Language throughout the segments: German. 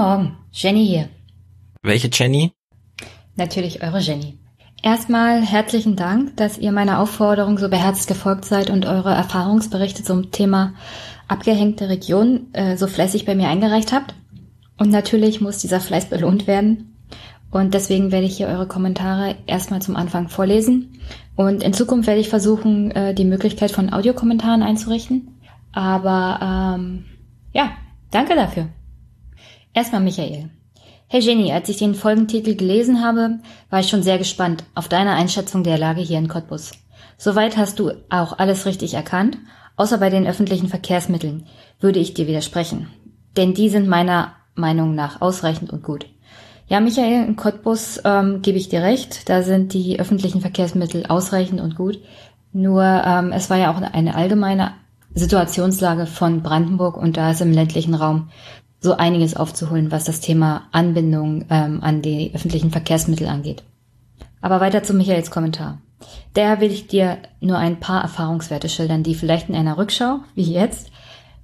Morgen, Jenny hier. Welche Jenny? Natürlich eure Jenny. Erstmal herzlichen Dank, dass ihr meiner Aufforderung so beherzt gefolgt seid und eure Erfahrungsberichte zum Thema abgehängte Region äh, so fleißig bei mir eingereicht habt. Und natürlich muss dieser Fleiß belohnt werden. Und deswegen werde ich hier eure Kommentare erstmal zum Anfang vorlesen. Und in Zukunft werde ich versuchen, äh, die Möglichkeit von Audiokommentaren einzurichten. Aber ähm, ja, danke dafür. Erstmal Michael. Hey Jenny, als ich den Folgentitel gelesen habe, war ich schon sehr gespannt auf deine Einschätzung der Lage hier in Cottbus. Soweit hast du auch alles richtig erkannt, außer bei den öffentlichen Verkehrsmitteln würde ich dir widersprechen. Denn die sind meiner Meinung nach ausreichend und gut. Ja, Michael, in Cottbus ähm, gebe ich dir recht, da sind die öffentlichen Verkehrsmittel ausreichend und gut. Nur ähm, es war ja auch eine allgemeine Situationslage von Brandenburg und da ist im ländlichen Raum so einiges aufzuholen, was das Thema Anbindung ähm, an die öffentlichen Verkehrsmittel angeht. Aber weiter zu Michaels Kommentar. Daher will ich dir nur ein paar Erfahrungswerte schildern, die vielleicht in einer Rückschau, wie jetzt,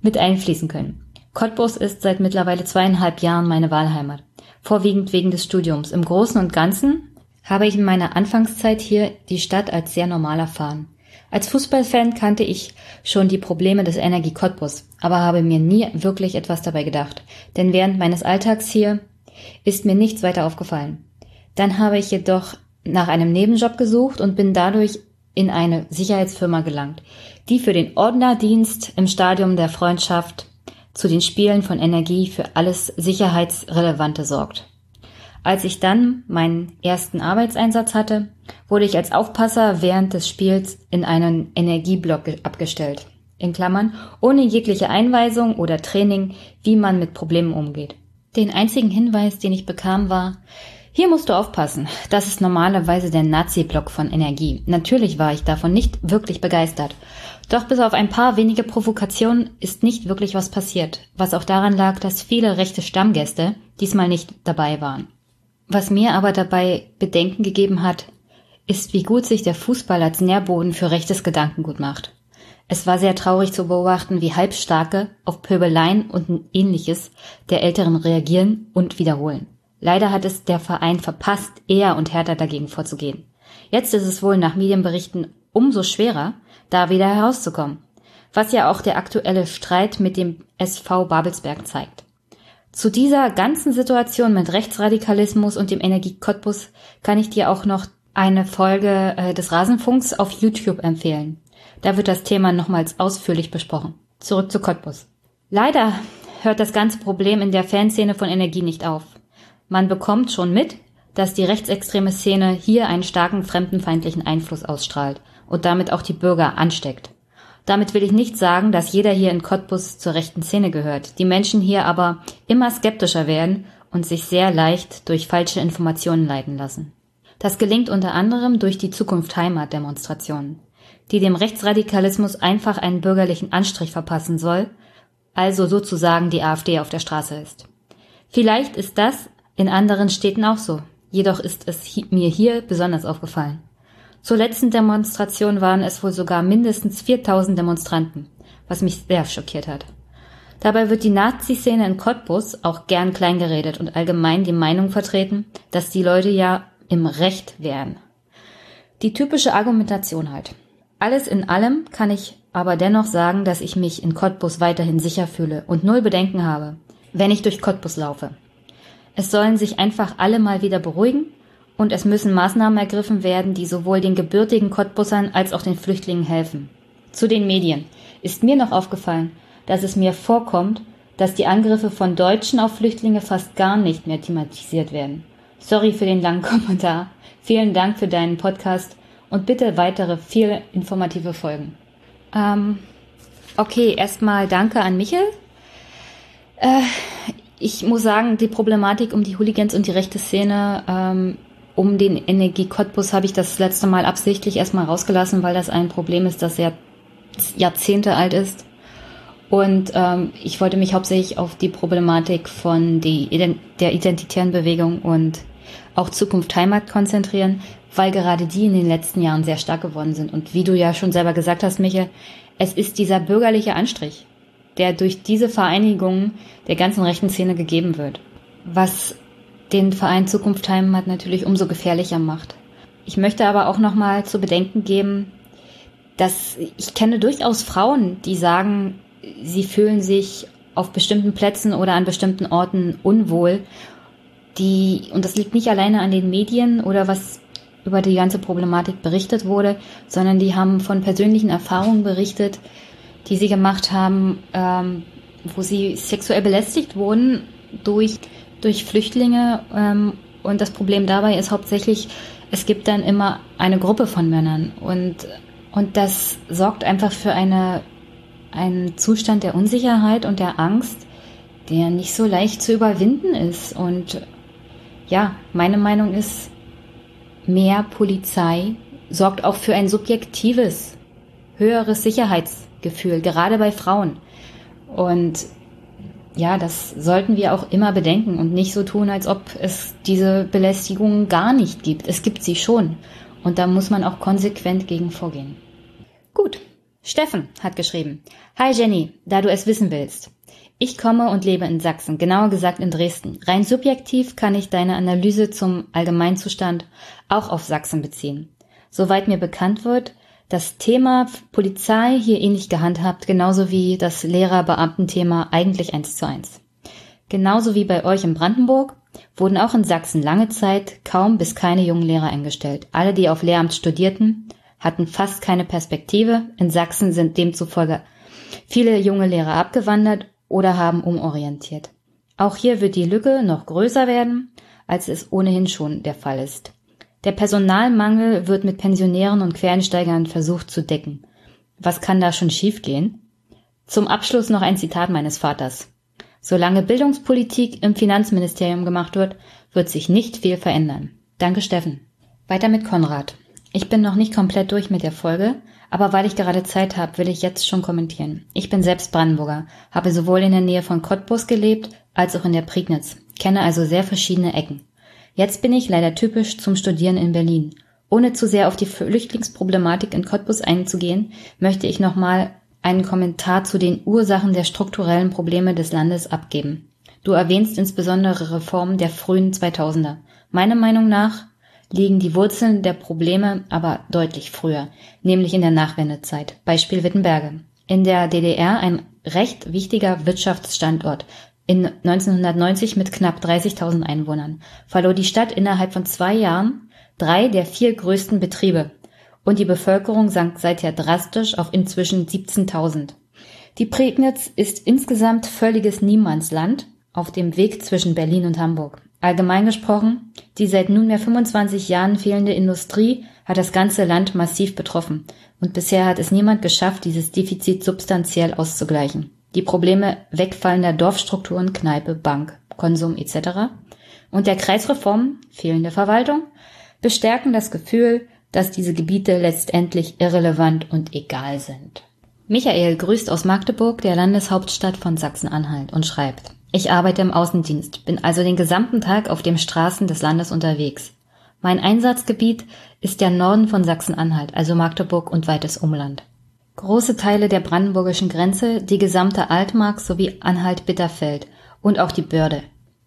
mit einfließen können. Cottbus ist seit mittlerweile zweieinhalb Jahren meine Wahlheimat, vorwiegend wegen des Studiums. Im Großen und Ganzen habe ich in meiner Anfangszeit hier die Stadt als sehr normal erfahren. Als Fußballfan kannte ich schon die Probleme des Energie Cottbus, aber habe mir nie wirklich etwas dabei gedacht, denn während meines Alltags hier ist mir nichts weiter aufgefallen. Dann habe ich jedoch nach einem Nebenjob gesucht und bin dadurch in eine Sicherheitsfirma gelangt, die für den Ordnerdienst im Stadium der Freundschaft zu den Spielen von Energie für alles Sicherheitsrelevante sorgt. Als ich dann meinen ersten Arbeitseinsatz hatte, wurde ich als Aufpasser während des Spiels in einen Energieblock abgestellt. In Klammern, ohne jegliche Einweisung oder Training, wie man mit Problemen umgeht. Den einzigen Hinweis, den ich bekam, war, hier musst du aufpassen. Das ist normalerweise der Nazi-Block von Energie. Natürlich war ich davon nicht wirklich begeistert. Doch bis auf ein paar wenige Provokationen ist nicht wirklich was passiert, was auch daran lag, dass viele rechte Stammgäste diesmal nicht dabei waren. Was mir aber dabei Bedenken gegeben hat, ist, wie gut sich der Fußball als Nährboden für rechtes Gedankengut macht. Es war sehr traurig zu beobachten, wie Halbstarke auf Pöbeleien und ähnliches der Älteren reagieren und wiederholen. Leider hat es der Verein verpasst, eher und härter dagegen vorzugehen. Jetzt ist es wohl nach Medienberichten umso schwerer, da wieder herauszukommen, was ja auch der aktuelle Streit mit dem SV Babelsberg zeigt. Zu dieser ganzen Situation mit Rechtsradikalismus und dem Energie Cottbus kann ich dir auch noch eine Folge äh, des Rasenfunks auf YouTube empfehlen. Da wird das Thema nochmals ausführlich besprochen. Zurück zu Cottbus. Leider hört das ganze Problem in der Fanszene von Energie nicht auf. Man bekommt schon mit, dass die rechtsextreme Szene hier einen starken fremdenfeindlichen Einfluss ausstrahlt und damit auch die Bürger ansteckt. Damit will ich nicht sagen, dass jeder hier in Cottbus zur rechten Szene gehört, die Menschen hier aber immer skeptischer werden und sich sehr leicht durch falsche Informationen leiten lassen. Das gelingt unter anderem durch die Zukunft Heimat Demonstrationen, die dem Rechtsradikalismus einfach einen bürgerlichen Anstrich verpassen soll, also sozusagen die AfD auf der Straße ist. Vielleicht ist das in anderen Städten auch so, jedoch ist es mir hier besonders aufgefallen. Zur letzten Demonstration waren es wohl sogar mindestens 4000 Demonstranten, was mich sehr schockiert hat. Dabei wird die Nazi-Szene in Cottbus auch gern kleingeredet und allgemein die Meinung vertreten, dass die Leute ja im Recht wären. Die typische Argumentation halt. Alles in allem kann ich aber dennoch sagen, dass ich mich in Cottbus weiterhin sicher fühle und null Bedenken habe, wenn ich durch Cottbus laufe. Es sollen sich einfach alle mal wieder beruhigen und es müssen Maßnahmen ergriffen werden, die sowohl den gebürtigen Cottbussern als auch den Flüchtlingen helfen. Zu den Medien ist mir noch aufgefallen, dass es mir vorkommt, dass die Angriffe von Deutschen auf Flüchtlinge fast gar nicht mehr thematisiert werden. Sorry für den langen Kommentar. Vielen Dank für deinen Podcast und bitte weitere viel informative Folgen. Ähm, okay, erstmal danke an Michel. Äh, ich muss sagen, die Problematik um die Hooligans und die rechte Szene ähm, um den Energie Cottbus habe ich das letzte Mal absichtlich erstmal rausgelassen, weil das ein Problem ist, das ja Jahrzehnte alt ist. Und ähm, ich wollte mich hauptsächlich auf die Problematik von die, der identitären Bewegung und auch Zukunft Heimat konzentrieren, weil gerade die in den letzten Jahren sehr stark geworden sind. Und wie du ja schon selber gesagt hast, Michael, es ist dieser bürgerliche Anstrich, der durch diese Vereinigungen der ganzen rechten Szene gegeben wird. was den Verein Zukunft Heimat natürlich umso gefährlicher macht. Ich möchte aber auch nochmal zu bedenken geben, dass ich kenne durchaus Frauen, die sagen, sie fühlen sich auf bestimmten Plätzen oder an bestimmten Orten unwohl. Die, und das liegt nicht alleine an den Medien oder was über die ganze Problematik berichtet wurde, sondern die haben von persönlichen Erfahrungen berichtet, die sie gemacht haben, ähm, wo sie sexuell belästigt wurden durch, durch Flüchtlinge. Ähm, und das Problem dabei ist hauptsächlich, es gibt dann immer eine Gruppe von Männern. Und, und das sorgt einfach für eine, einen Zustand der Unsicherheit und der Angst, der nicht so leicht zu überwinden ist. Und ja, meine Meinung ist, mehr Polizei sorgt auch für ein subjektives, höheres Sicherheitsgefühl, gerade bei Frauen. Und ja, das sollten wir auch immer bedenken und nicht so tun, als ob es diese Belästigungen gar nicht gibt. Es gibt sie schon. Und da muss man auch konsequent gegen vorgehen. Gut. Steffen hat geschrieben. Hi Jenny, da du es wissen willst. Ich komme und lebe in Sachsen, genauer gesagt in Dresden. Rein subjektiv kann ich deine Analyse zum Allgemeinzustand auch auf Sachsen beziehen. Soweit mir bekannt wird, das Thema Polizei hier ähnlich gehandhabt, genauso wie das Lehrer-Beamten-Thema eigentlich eins zu eins. Genauso wie bei euch in Brandenburg wurden auch in Sachsen lange Zeit kaum bis keine jungen Lehrer eingestellt. Alle, die auf Lehramt studierten, hatten fast keine Perspektive. In Sachsen sind demzufolge viele junge Lehrer abgewandert oder haben umorientiert. Auch hier wird die Lücke noch größer werden, als es ohnehin schon der Fall ist. Der Personalmangel wird mit Pensionären und Quereinsteigern versucht zu decken. Was kann da schon schiefgehen? Zum Abschluss noch ein Zitat meines Vaters. Solange Bildungspolitik im Finanzministerium gemacht wird, wird sich nicht viel verändern. Danke, Steffen. Weiter mit Konrad. Ich bin noch nicht komplett durch mit der Folge, aber weil ich gerade Zeit habe, will ich jetzt schon kommentieren. Ich bin selbst Brandenburger, habe sowohl in der Nähe von Cottbus gelebt, als auch in der Prignitz, kenne also sehr verschiedene Ecken. Jetzt bin ich leider typisch zum Studieren in Berlin. Ohne zu sehr auf die Flüchtlingsproblematik in Cottbus einzugehen, möchte ich nochmal einen Kommentar zu den Ursachen der strukturellen Probleme des Landes abgeben. Du erwähnst insbesondere Reformen der frühen 2000er. Meiner Meinung nach liegen die Wurzeln der Probleme aber deutlich früher, nämlich in der Nachwendezeit. Beispiel Wittenberge. In der DDR ein recht wichtiger Wirtschaftsstandort. In 1990 mit knapp 30.000 Einwohnern verlor die Stadt innerhalb von zwei Jahren drei der vier größten Betriebe und die Bevölkerung sank seither drastisch auf inzwischen 17.000. Die Prignitz ist insgesamt völliges Niemandsland auf dem Weg zwischen Berlin und Hamburg. Allgemein gesprochen, die seit nunmehr 25 Jahren fehlende Industrie hat das ganze Land massiv betroffen und bisher hat es niemand geschafft, dieses Defizit substanziell auszugleichen. Die Probleme wegfallender Dorfstrukturen, Kneipe, Bank, Konsum etc. und der Kreisreform, fehlende Verwaltung, bestärken das Gefühl, dass diese Gebiete letztendlich irrelevant und egal sind. Michael grüßt aus Magdeburg, der Landeshauptstadt von Sachsen-Anhalt, und schreibt ich arbeite im Außendienst, bin also den gesamten Tag auf den Straßen des Landes unterwegs. Mein Einsatzgebiet ist der Norden von Sachsen-Anhalt, also Magdeburg und weites Umland. Große Teile der brandenburgischen Grenze, die gesamte Altmark sowie Anhalt-Bitterfeld und auch die Börde.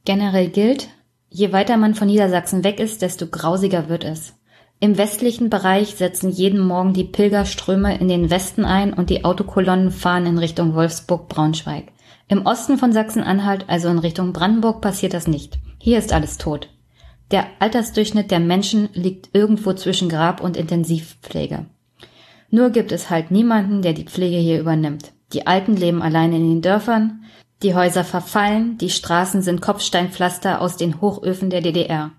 Generell gilt, je weiter man von Niedersachsen weg ist, desto grausiger wird es. Im westlichen Bereich setzen jeden Morgen die Pilgerströme in den Westen ein und die Autokolonnen fahren in Richtung Wolfsburg-Braunschweig. Im Osten von Sachsen-Anhalt, also in Richtung Brandenburg, passiert das nicht. Hier ist alles tot. Der Altersdurchschnitt der Menschen liegt irgendwo zwischen Grab und Intensivpflege. Nur gibt es halt niemanden, der die Pflege hier übernimmt. Die Alten leben allein in den Dörfern, die Häuser verfallen, die Straßen sind Kopfsteinpflaster aus den Hochöfen der DDR.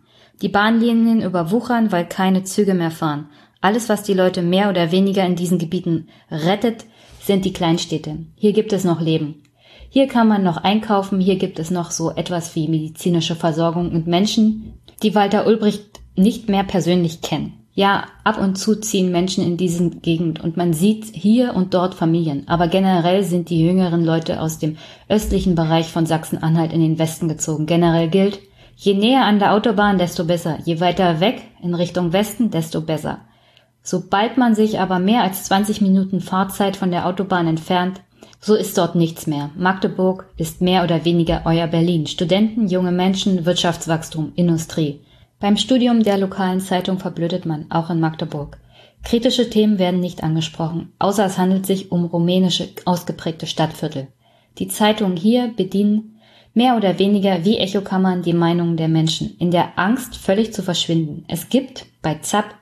Die Bahnlinien überwuchern, weil keine Züge mehr fahren. Alles, was die Leute mehr oder weniger in diesen Gebieten rettet, sind die Kleinstädte. Hier gibt es noch Leben. Hier kann man noch einkaufen, hier gibt es noch so etwas wie medizinische Versorgung und Menschen, die Walter Ulbricht nicht mehr persönlich kennen. Ja, ab und zu ziehen Menschen in diesen Gegend und man sieht hier und dort Familien, aber generell sind die jüngeren Leute aus dem östlichen Bereich von Sachsen-Anhalt in den Westen gezogen. Generell gilt, je näher an der Autobahn, desto besser, je weiter weg in Richtung Westen, desto besser. Sobald man sich aber mehr als 20 Minuten Fahrzeit von der Autobahn entfernt, So ist dort nichts mehr. Magdeburg ist mehr oder weniger euer Berlin. Studenten, junge Menschen, Wirtschaftswachstum, Industrie. Beim Studium der lokalen Zeitung verblödet man, auch in Magdeburg. Kritische Themen werden nicht angesprochen, außer es handelt sich um rumänische ausgeprägte Stadtviertel. Die Zeitungen hier bedienen mehr oder weniger wie Echokammern die Meinungen der Menschen, in der Angst völlig zu verschwinden. Es gibt bei ZAP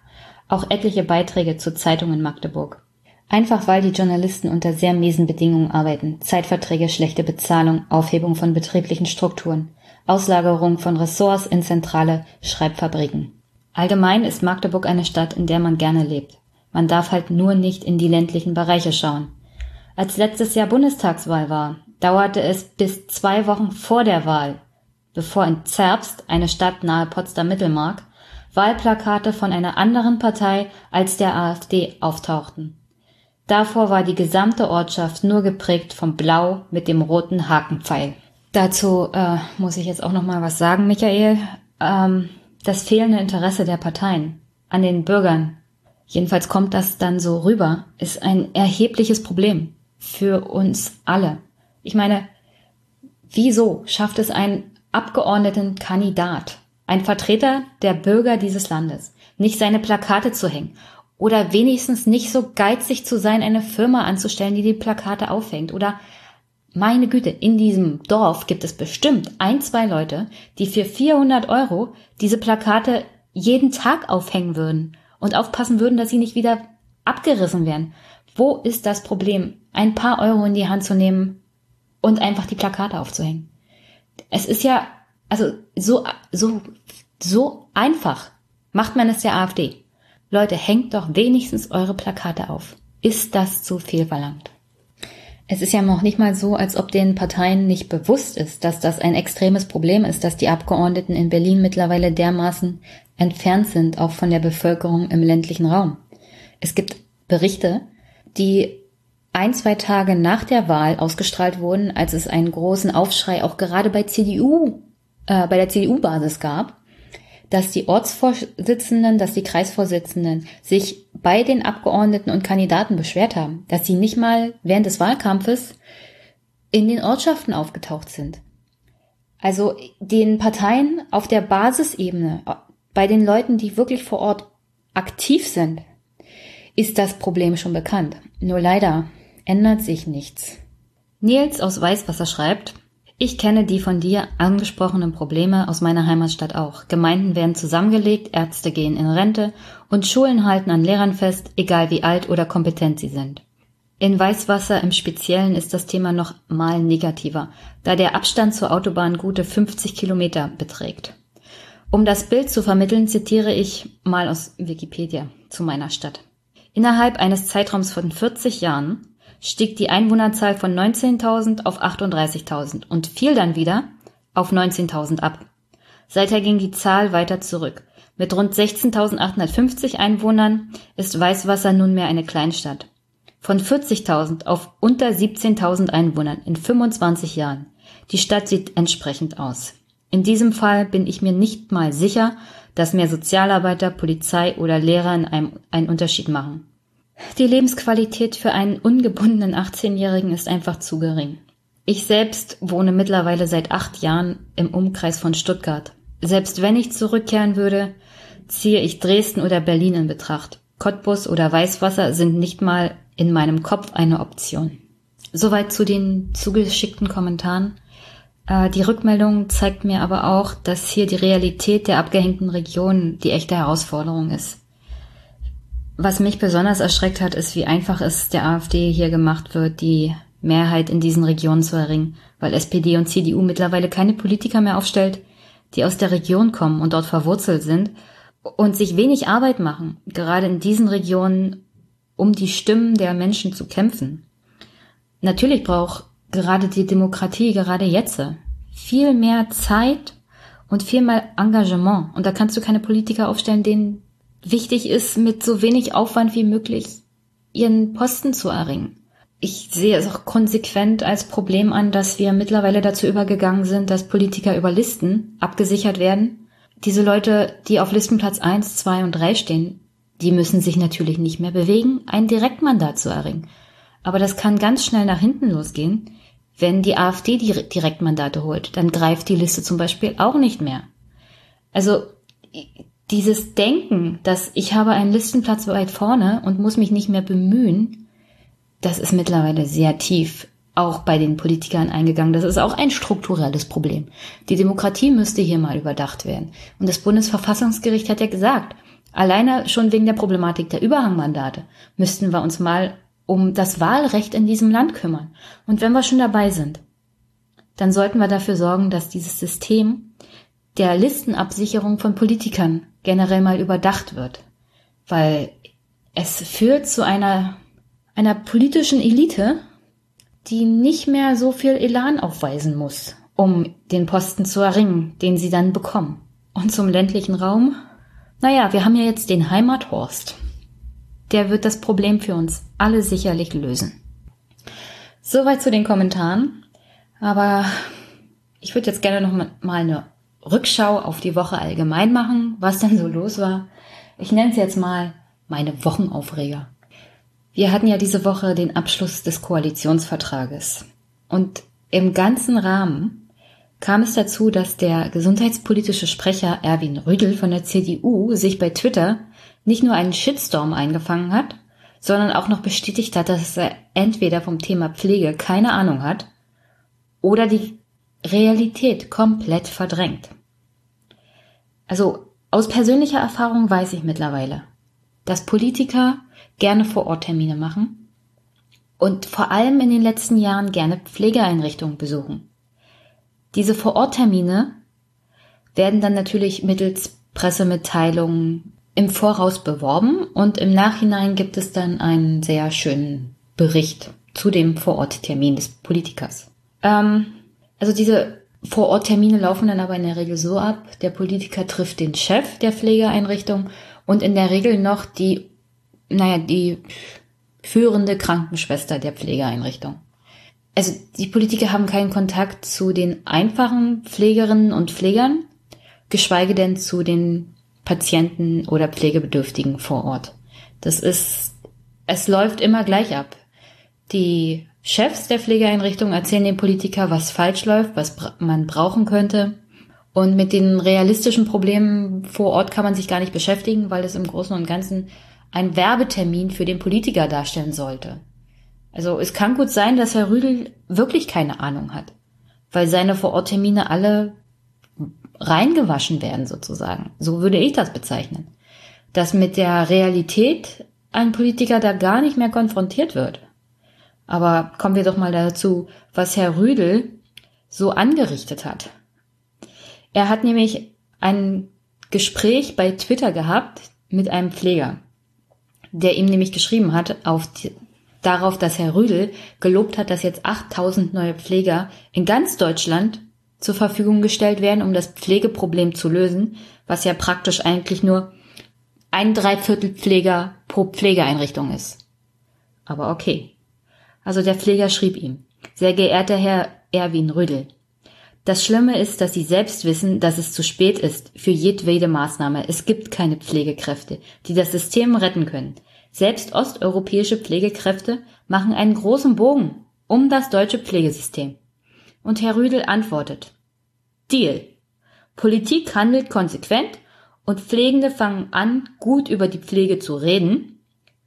auch etliche Beiträge zur Zeitung in Magdeburg. Einfach weil die Journalisten unter sehr miesen Bedingungen arbeiten. Zeitverträge, schlechte Bezahlung, Aufhebung von betrieblichen Strukturen, Auslagerung von Ressorts in zentrale Schreibfabriken. Allgemein ist Magdeburg eine Stadt, in der man gerne lebt. Man darf halt nur nicht in die ländlichen Bereiche schauen. Als letztes Jahr Bundestagswahl war, dauerte es bis zwei Wochen vor der Wahl, bevor in Zerbst, eine Stadt nahe Potsdam-Mittelmark, Wahlplakate von einer anderen Partei als der AfD auftauchten. Davor war die gesamte Ortschaft nur geprägt vom Blau mit dem roten Hakenpfeil. Dazu äh, muss ich jetzt auch noch mal was sagen, Michael. Ähm, das fehlende Interesse der Parteien an den Bürgern, jedenfalls kommt das dann so rüber, ist ein erhebliches Problem für uns alle. Ich meine, wieso schafft es ein Abgeordnetenkandidat, ein Vertreter der Bürger dieses Landes, nicht seine Plakate zu hängen oder wenigstens nicht so geizig zu sein, eine Firma anzustellen, die die Plakate aufhängt. Oder meine Güte, in diesem Dorf gibt es bestimmt ein, zwei Leute, die für 400 Euro diese Plakate jeden Tag aufhängen würden und aufpassen würden, dass sie nicht wieder abgerissen werden. Wo ist das Problem, ein paar Euro in die Hand zu nehmen und einfach die Plakate aufzuhängen? Es ist ja, also so, so, so einfach macht man es der AfD. Leute, hängt doch wenigstens eure Plakate auf. Ist das zu viel verlangt? Es ist ja noch nicht mal so, als ob den Parteien nicht bewusst ist, dass das ein extremes Problem ist, dass die Abgeordneten in Berlin mittlerweile dermaßen entfernt sind, auch von der Bevölkerung im ländlichen Raum. Es gibt Berichte, die ein, zwei Tage nach der Wahl ausgestrahlt wurden, als es einen großen Aufschrei auch gerade bei CDU, äh, bei der CDU-Basis gab, dass die Ortsvorsitzenden, dass die Kreisvorsitzenden sich bei den Abgeordneten und Kandidaten beschwert haben, dass sie nicht mal während des Wahlkampfes in den Ortschaften aufgetaucht sind. Also den Parteien auf der Basisebene, bei den Leuten, die wirklich vor Ort aktiv sind, ist das Problem schon bekannt. Nur leider ändert sich nichts. Nils aus Weißwasser schreibt, ich kenne die von dir angesprochenen Probleme aus meiner Heimatstadt auch. Gemeinden werden zusammengelegt, Ärzte gehen in Rente und Schulen halten an Lehrern fest, egal wie alt oder kompetent sie sind. In Weißwasser im Speziellen ist das Thema noch mal negativer, da der Abstand zur Autobahn gute 50 Kilometer beträgt. Um das Bild zu vermitteln, zitiere ich mal aus Wikipedia zu meiner Stadt. Innerhalb eines Zeitraums von 40 Jahren stieg die Einwohnerzahl von 19.000 auf 38.000 und fiel dann wieder auf 19.000 ab. Seither ging die Zahl weiter zurück. Mit rund 16.850 Einwohnern ist Weißwasser nunmehr eine Kleinstadt. Von 40.000 auf unter 17.000 Einwohnern in 25 Jahren. Die Stadt sieht entsprechend aus. In diesem Fall bin ich mir nicht mal sicher, dass mehr Sozialarbeiter, Polizei oder Lehrer einen Unterschied machen. Die Lebensqualität für einen ungebundenen 18-Jährigen ist einfach zu gering. Ich selbst wohne mittlerweile seit acht Jahren im Umkreis von Stuttgart. Selbst wenn ich zurückkehren würde, ziehe ich Dresden oder Berlin in Betracht. Cottbus oder Weißwasser sind nicht mal in meinem Kopf eine Option. Soweit zu den zugeschickten Kommentaren. Äh, die Rückmeldung zeigt mir aber auch, dass hier die Realität der abgehängten Regionen die echte Herausforderung ist. Was mich besonders erschreckt hat, ist, wie einfach es der AfD hier gemacht wird, die Mehrheit in diesen Regionen zu erringen, weil SPD und CDU mittlerweile keine Politiker mehr aufstellt, die aus der Region kommen und dort verwurzelt sind und sich wenig Arbeit machen, gerade in diesen Regionen, um die Stimmen der Menschen zu kämpfen. Natürlich braucht gerade die Demokratie gerade jetzt viel mehr Zeit und viel mehr Engagement. Und da kannst du keine Politiker aufstellen, denen wichtig ist, mit so wenig Aufwand wie möglich ihren Posten zu erringen. Ich sehe es auch konsequent als Problem an, dass wir mittlerweile dazu übergegangen sind, dass Politiker über Listen abgesichert werden. Diese Leute, die auf Listenplatz 1, 2 und 3 stehen, die müssen sich natürlich nicht mehr bewegen, ein Direktmandat zu erringen. Aber das kann ganz schnell nach hinten losgehen, wenn die AfD die Direktmandate holt. Dann greift die Liste zum Beispiel auch nicht mehr. Also dieses Denken, dass ich habe einen Listenplatz weit vorne und muss mich nicht mehr bemühen, das ist mittlerweile sehr tief auch bei den Politikern eingegangen. Das ist auch ein strukturelles Problem. Die Demokratie müsste hier mal überdacht werden. Und das Bundesverfassungsgericht hat ja gesagt, alleine schon wegen der Problematik der Überhangmandate müssten wir uns mal um das Wahlrecht in diesem Land kümmern. Und wenn wir schon dabei sind, dann sollten wir dafür sorgen, dass dieses System der Listenabsicherung von Politikern generell mal überdacht wird. Weil es führt zu einer, einer politischen Elite, die nicht mehr so viel Elan aufweisen muss, um den Posten zu erringen, den sie dann bekommen. Und zum ländlichen Raum? Naja, wir haben ja jetzt den Heimathorst. Der wird das Problem für uns alle sicherlich lösen. Soweit zu den Kommentaren. Aber ich würde jetzt gerne noch mal eine Rückschau auf die Woche allgemein machen, was denn so los war. Ich nenne es jetzt mal meine Wochenaufreger. Wir hatten ja diese Woche den Abschluss des Koalitionsvertrages. Und im ganzen Rahmen kam es dazu, dass der gesundheitspolitische Sprecher Erwin Rüdel von der CDU sich bei Twitter nicht nur einen Shitstorm eingefangen hat, sondern auch noch bestätigt hat, dass er entweder vom Thema Pflege keine Ahnung hat oder die Realität komplett verdrängt. Also aus persönlicher Erfahrung weiß ich mittlerweile, dass Politiker gerne Vororttermine machen und vor allem in den letzten Jahren gerne Pflegeeinrichtungen besuchen. Diese Vororttermine werden dann natürlich mittels Pressemitteilungen im Voraus beworben und im Nachhinein gibt es dann einen sehr schönen Bericht zu dem Vororttermin des Politikers. Ähm, also diese Vororttermine laufen dann aber in der Regel so ab, der Politiker trifft den Chef der Pflegeeinrichtung und in der Regel noch die naja, die führende Krankenschwester der Pflegeeinrichtung. Also die Politiker haben keinen Kontakt zu den einfachen Pflegerinnen und Pflegern, geschweige denn zu den Patienten oder Pflegebedürftigen vor Ort. Das ist, es läuft immer gleich ab. Die Chefs der Pflegeeinrichtung erzählen den Politiker, was falsch läuft, was man brauchen könnte. Und mit den realistischen Problemen vor Ort kann man sich gar nicht beschäftigen, weil es im Großen und Ganzen ein Werbetermin für den Politiker darstellen sollte. Also es kann gut sein, dass Herr Rüdel wirklich keine Ahnung hat, weil seine Vororttermine alle reingewaschen werden sozusagen. So würde ich das bezeichnen. Dass mit der Realität ein Politiker da gar nicht mehr konfrontiert wird. Aber kommen wir doch mal dazu, was Herr Rüdel so angerichtet hat. Er hat nämlich ein Gespräch bei Twitter gehabt mit einem Pfleger der ihm nämlich geschrieben hat, auf die, darauf, dass Herr Rüdel gelobt hat, dass jetzt 8000 neue Pfleger in ganz Deutschland zur Verfügung gestellt werden, um das Pflegeproblem zu lösen, was ja praktisch eigentlich nur ein Dreiviertel Pfleger pro Pflegeeinrichtung ist. Aber okay. Also der Pfleger schrieb ihm, sehr geehrter Herr Erwin Rüdel, das Schlimme ist, dass Sie selbst wissen, dass es zu spät ist für jedwede Maßnahme. Es gibt keine Pflegekräfte, die das System retten können. Selbst osteuropäische Pflegekräfte machen einen großen Bogen um das deutsche Pflegesystem. Und Herr Rüdel antwortet. Deal. Politik handelt konsequent und Pflegende fangen an, gut über die Pflege zu reden.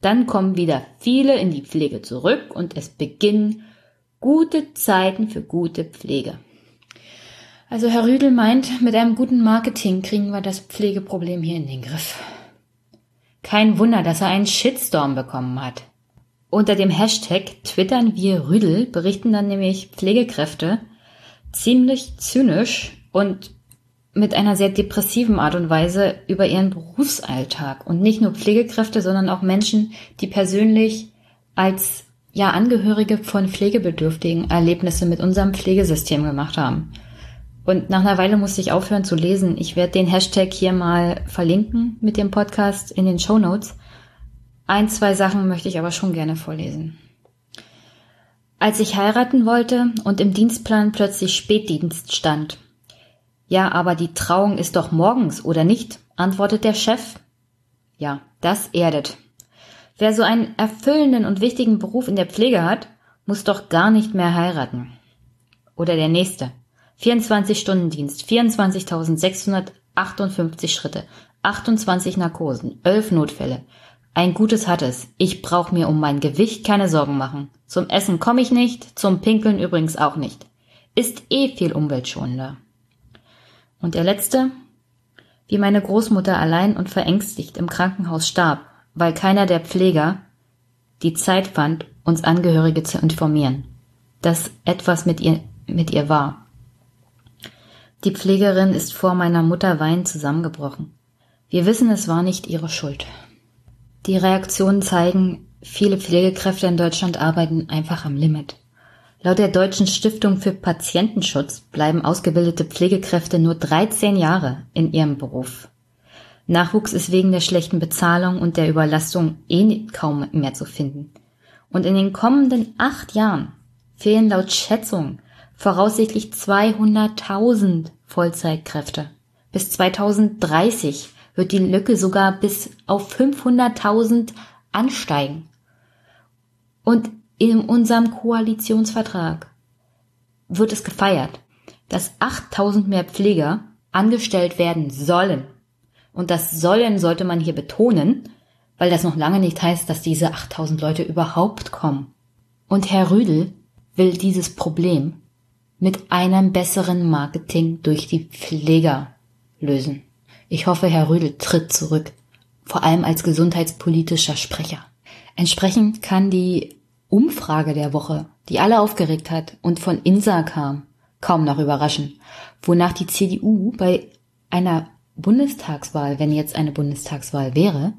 Dann kommen wieder viele in die Pflege zurück und es beginnen gute Zeiten für gute Pflege. Also Herr Rüdel meint, mit einem guten Marketing kriegen wir das Pflegeproblem hier in den Griff. Kein Wunder, dass er einen Shitstorm bekommen hat. Unter dem Hashtag Twittern wir Rüdel berichten dann nämlich Pflegekräfte ziemlich zynisch und mit einer sehr depressiven Art und Weise über ihren Berufsalltag und nicht nur Pflegekräfte, sondern auch Menschen, die persönlich als ja Angehörige von Pflegebedürftigen Erlebnisse mit unserem Pflegesystem gemacht haben. Und nach einer Weile musste ich aufhören zu lesen. Ich werde den Hashtag hier mal verlinken mit dem Podcast in den Show Notes. Ein, zwei Sachen möchte ich aber schon gerne vorlesen. Als ich heiraten wollte und im Dienstplan plötzlich Spätdienst stand. Ja, aber die Trauung ist doch morgens, oder nicht? antwortet der Chef. Ja, das erdet. Wer so einen erfüllenden und wichtigen Beruf in der Pflege hat, muss doch gar nicht mehr heiraten. Oder der nächste. 24-Stunden-Dienst, 24.658 Schritte, 28 Narkosen, 11 Notfälle. Ein gutes hat es. Ich brauche mir um mein Gewicht keine Sorgen machen. Zum Essen komme ich nicht, zum Pinkeln übrigens auch nicht. Ist eh viel umweltschonender. Und der letzte, wie meine Großmutter allein und verängstigt im Krankenhaus starb, weil keiner der Pfleger die Zeit fand, uns Angehörige zu informieren, dass etwas mit ihr, mit ihr war. Die Pflegerin ist vor meiner Mutter weinend zusammengebrochen. Wir wissen, es war nicht ihre Schuld. Die Reaktionen zeigen, viele Pflegekräfte in Deutschland arbeiten einfach am Limit. Laut der Deutschen Stiftung für Patientenschutz bleiben ausgebildete Pflegekräfte nur 13 Jahre in ihrem Beruf. Nachwuchs ist wegen der schlechten Bezahlung und der Überlastung eh kaum mehr zu finden. Und in den kommenden acht Jahren fehlen laut Schätzung voraussichtlich 200.000 Vollzeitkräfte. Bis 2030 wird die Lücke sogar bis auf 500.000 ansteigen. Und in unserem Koalitionsvertrag wird es gefeiert, dass 8000 mehr Pfleger angestellt werden sollen. Und das sollen sollte man hier betonen, weil das noch lange nicht heißt, dass diese 8000 Leute überhaupt kommen. Und Herr Rüdel will dieses Problem mit einem besseren Marketing durch die Pfleger lösen. Ich hoffe, Herr Rüdel tritt zurück, vor allem als gesundheitspolitischer Sprecher. Entsprechend kann die Umfrage der Woche, die alle aufgeregt hat und von INSA kam, kaum noch überraschen, wonach die CDU bei einer Bundestagswahl, wenn jetzt eine Bundestagswahl wäre,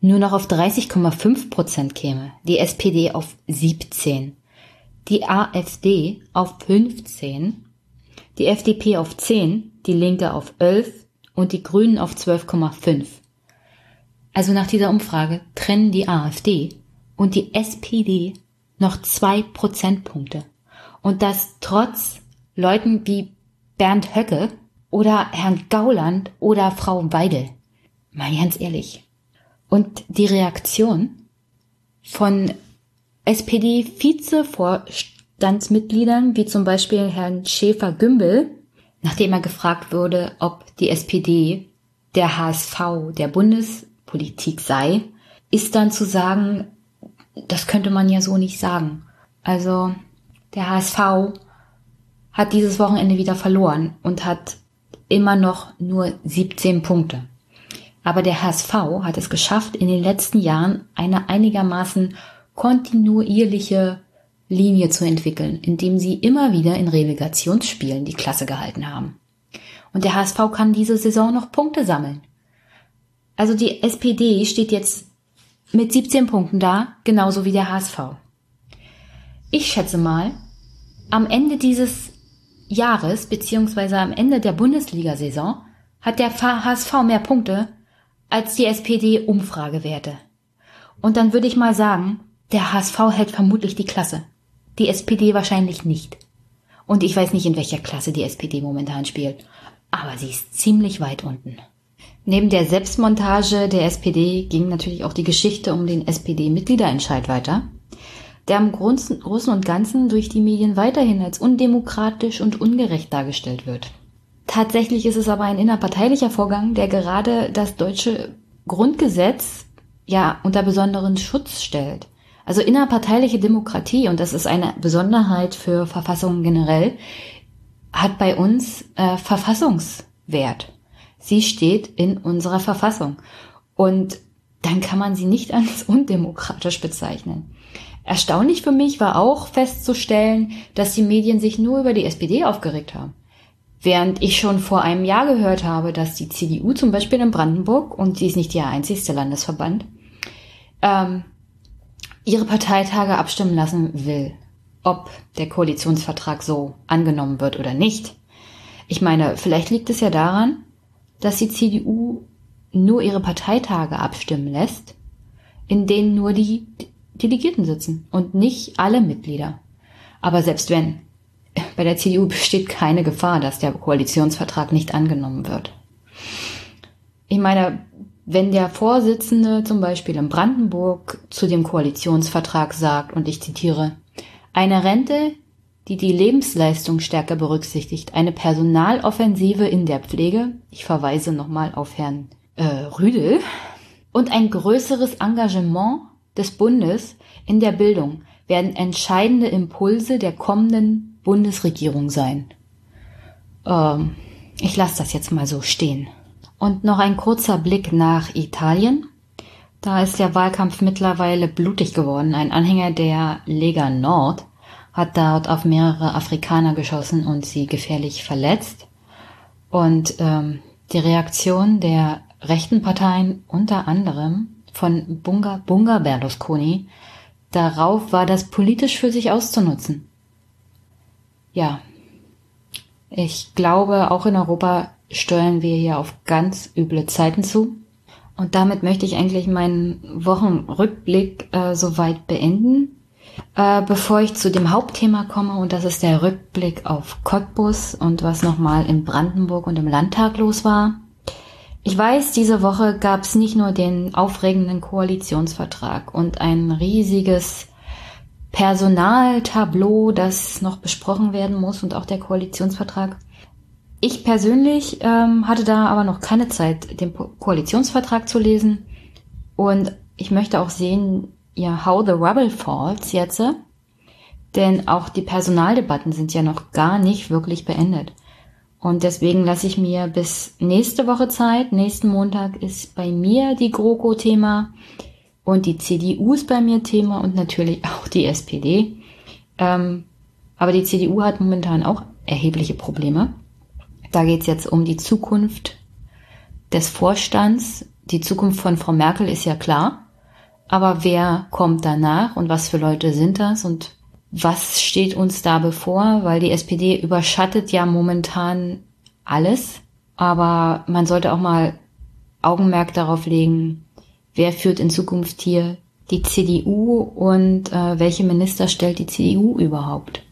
nur noch auf 30,5 Prozent käme, die SPD auf 17, die AfD auf 15, die FDP auf 10, die Linke auf 11 und die Grünen auf 12,5. Also nach dieser Umfrage trennen die AfD und die SPD noch zwei Prozentpunkte. Und das trotz Leuten wie Bernd Höcke oder Herrn Gauland oder Frau Weidel. Mal ganz ehrlich. Und die Reaktion von SPD-Vizevorstandsmitgliedern, wie zum Beispiel Herrn Schäfer-Gümbel, nachdem er gefragt wurde, ob die SPD der HSV der Bundespolitik sei, ist dann zu sagen, das könnte man ja so nicht sagen. Also der HSV hat dieses Wochenende wieder verloren und hat immer noch nur 17 Punkte. Aber der HSV hat es geschafft, in den letzten Jahren eine einigermaßen kontinuierliche Linie zu entwickeln, indem sie immer wieder in Relegationsspielen die Klasse gehalten haben. Und der HSV kann diese Saison noch Punkte sammeln. Also die SPD steht jetzt mit 17 Punkten da, genauso wie der HSV. Ich schätze mal, am Ende dieses Jahres, beziehungsweise am Ende der Bundesliga-Saison, hat der HSV mehr Punkte als die SPD-Umfragewerte. Und dann würde ich mal sagen, der HSV hält vermutlich die Klasse. Die SPD wahrscheinlich nicht. Und ich weiß nicht, in welcher Klasse die SPD momentan spielt. Aber sie ist ziemlich weit unten. Neben der Selbstmontage der SPD ging natürlich auch die Geschichte um den SPD-Mitgliederentscheid weiter, der im Großen und Ganzen durch die Medien weiterhin als undemokratisch und ungerecht dargestellt wird. Tatsächlich ist es aber ein innerparteilicher Vorgang, der gerade das deutsche Grundgesetz ja unter besonderen Schutz stellt. Also innerparteiliche Demokratie, und das ist eine Besonderheit für Verfassungen generell, hat bei uns äh, Verfassungswert. Sie steht in unserer Verfassung. Und dann kann man sie nicht als undemokratisch bezeichnen. Erstaunlich für mich war auch festzustellen, dass die Medien sich nur über die SPD aufgeregt haben. Während ich schon vor einem Jahr gehört habe, dass die CDU zum Beispiel in Brandenburg, und sie ist nicht der einzigste Landesverband, ähm, ihre Parteitage abstimmen lassen will, ob der Koalitionsvertrag so angenommen wird oder nicht. Ich meine, vielleicht liegt es ja daran, dass die CDU nur ihre Parteitage abstimmen lässt, in denen nur die Delegierten sitzen und nicht alle Mitglieder. Aber selbst wenn, bei der CDU besteht keine Gefahr, dass der Koalitionsvertrag nicht angenommen wird. Ich meine, wenn der Vorsitzende zum Beispiel in Brandenburg zu dem Koalitionsvertrag sagt, und ich zitiere, eine Rente, die die Lebensleistung stärker berücksichtigt, eine Personaloffensive in der Pflege, ich verweise nochmal auf Herrn äh, Rüdel, und ein größeres Engagement des Bundes in der Bildung werden entscheidende Impulse der kommenden Bundesregierung sein. Ähm, ich lasse das jetzt mal so stehen. Und noch ein kurzer Blick nach Italien. Da ist der Wahlkampf mittlerweile blutig geworden. Ein Anhänger der Lega Nord hat dort auf mehrere Afrikaner geschossen und sie gefährlich verletzt. Und ähm, die Reaktion der rechten Parteien, unter anderem von Bunga, Bunga Berlusconi, darauf war das politisch für sich auszunutzen. Ja, ich glaube, auch in Europa steuern wir hier auf ganz üble Zeiten zu. Und damit möchte ich eigentlich meinen Wochenrückblick äh, soweit beenden. Äh, bevor ich zu dem Hauptthema komme, und das ist der Rückblick auf Cottbus und was nochmal in Brandenburg und im Landtag los war. Ich weiß, diese Woche gab es nicht nur den aufregenden Koalitionsvertrag und ein riesiges Personaltableau, das noch besprochen werden muss und auch der Koalitionsvertrag. Ich persönlich ähm, hatte da aber noch keine Zeit, den Koalitionsvertrag zu lesen. Und ich möchte auch sehen, ja, how the rubble falls jetzt. Denn auch die Personaldebatten sind ja noch gar nicht wirklich beendet. Und deswegen lasse ich mir bis nächste Woche Zeit. Nächsten Montag ist bei mir die GroKo Thema und die CDU ist bei mir Thema und natürlich auch die SPD. Ähm, aber die CDU hat momentan auch erhebliche Probleme. Da geht es jetzt um die Zukunft des Vorstands. Die Zukunft von Frau Merkel ist ja klar. Aber wer kommt danach und was für Leute sind das und was steht uns da bevor? Weil die SPD überschattet ja momentan alles. Aber man sollte auch mal Augenmerk darauf legen, wer führt in Zukunft hier die CDU und äh, welche Minister stellt die CDU überhaupt?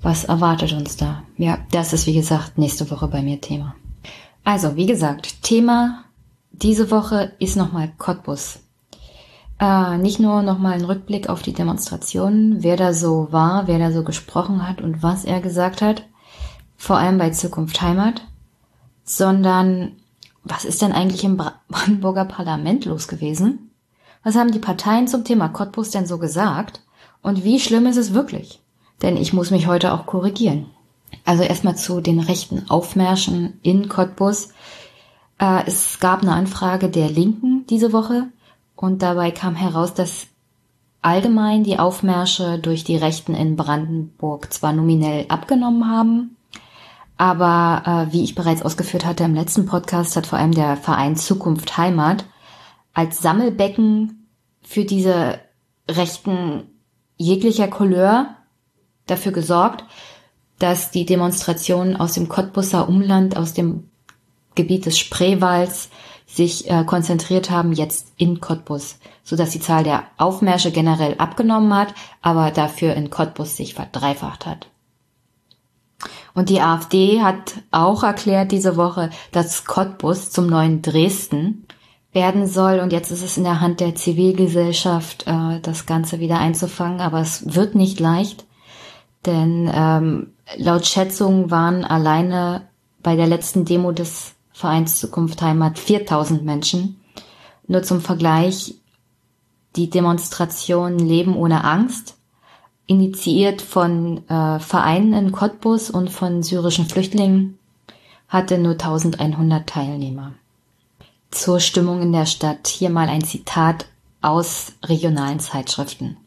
Was erwartet uns da? Ja, das ist wie gesagt nächste Woche bei mir Thema. Also, wie gesagt, Thema diese Woche ist nochmal Cottbus. Äh, nicht nur nochmal ein Rückblick auf die Demonstrationen, wer da so war, wer da so gesprochen hat und was er gesagt hat, vor allem bei Zukunft Heimat, sondern was ist denn eigentlich im Brandenburger Parlament los gewesen? Was haben die Parteien zum Thema Cottbus denn so gesagt? Und wie schlimm ist es wirklich? denn ich muss mich heute auch korrigieren. Also erstmal zu den rechten Aufmärschen in Cottbus. Äh, es gab eine Anfrage der Linken diese Woche und dabei kam heraus, dass allgemein die Aufmärsche durch die Rechten in Brandenburg zwar nominell abgenommen haben, aber äh, wie ich bereits ausgeführt hatte im letzten Podcast, hat vor allem der Verein Zukunft Heimat als Sammelbecken für diese Rechten jeglicher Couleur dafür gesorgt, dass die Demonstrationen aus dem Cottbusser Umland, aus dem Gebiet des Spreewalds sich äh, konzentriert haben jetzt in Cottbus, so dass die Zahl der Aufmärsche generell abgenommen hat, aber dafür in Cottbus sich verdreifacht hat. Und die AfD hat auch erklärt diese Woche, dass Cottbus zum neuen Dresden werden soll. Und jetzt ist es in der Hand der Zivilgesellschaft, äh, das Ganze wieder einzufangen. Aber es wird nicht leicht. Denn ähm, laut Schätzungen waren alleine bei der letzten Demo des Vereins Zukunft Heimat 4000 Menschen. Nur zum Vergleich, die Demonstration Leben ohne Angst, initiiert von äh, Vereinen in Cottbus und von syrischen Flüchtlingen, hatte nur 1100 Teilnehmer. Zur Stimmung in der Stadt hier mal ein Zitat aus regionalen Zeitschriften.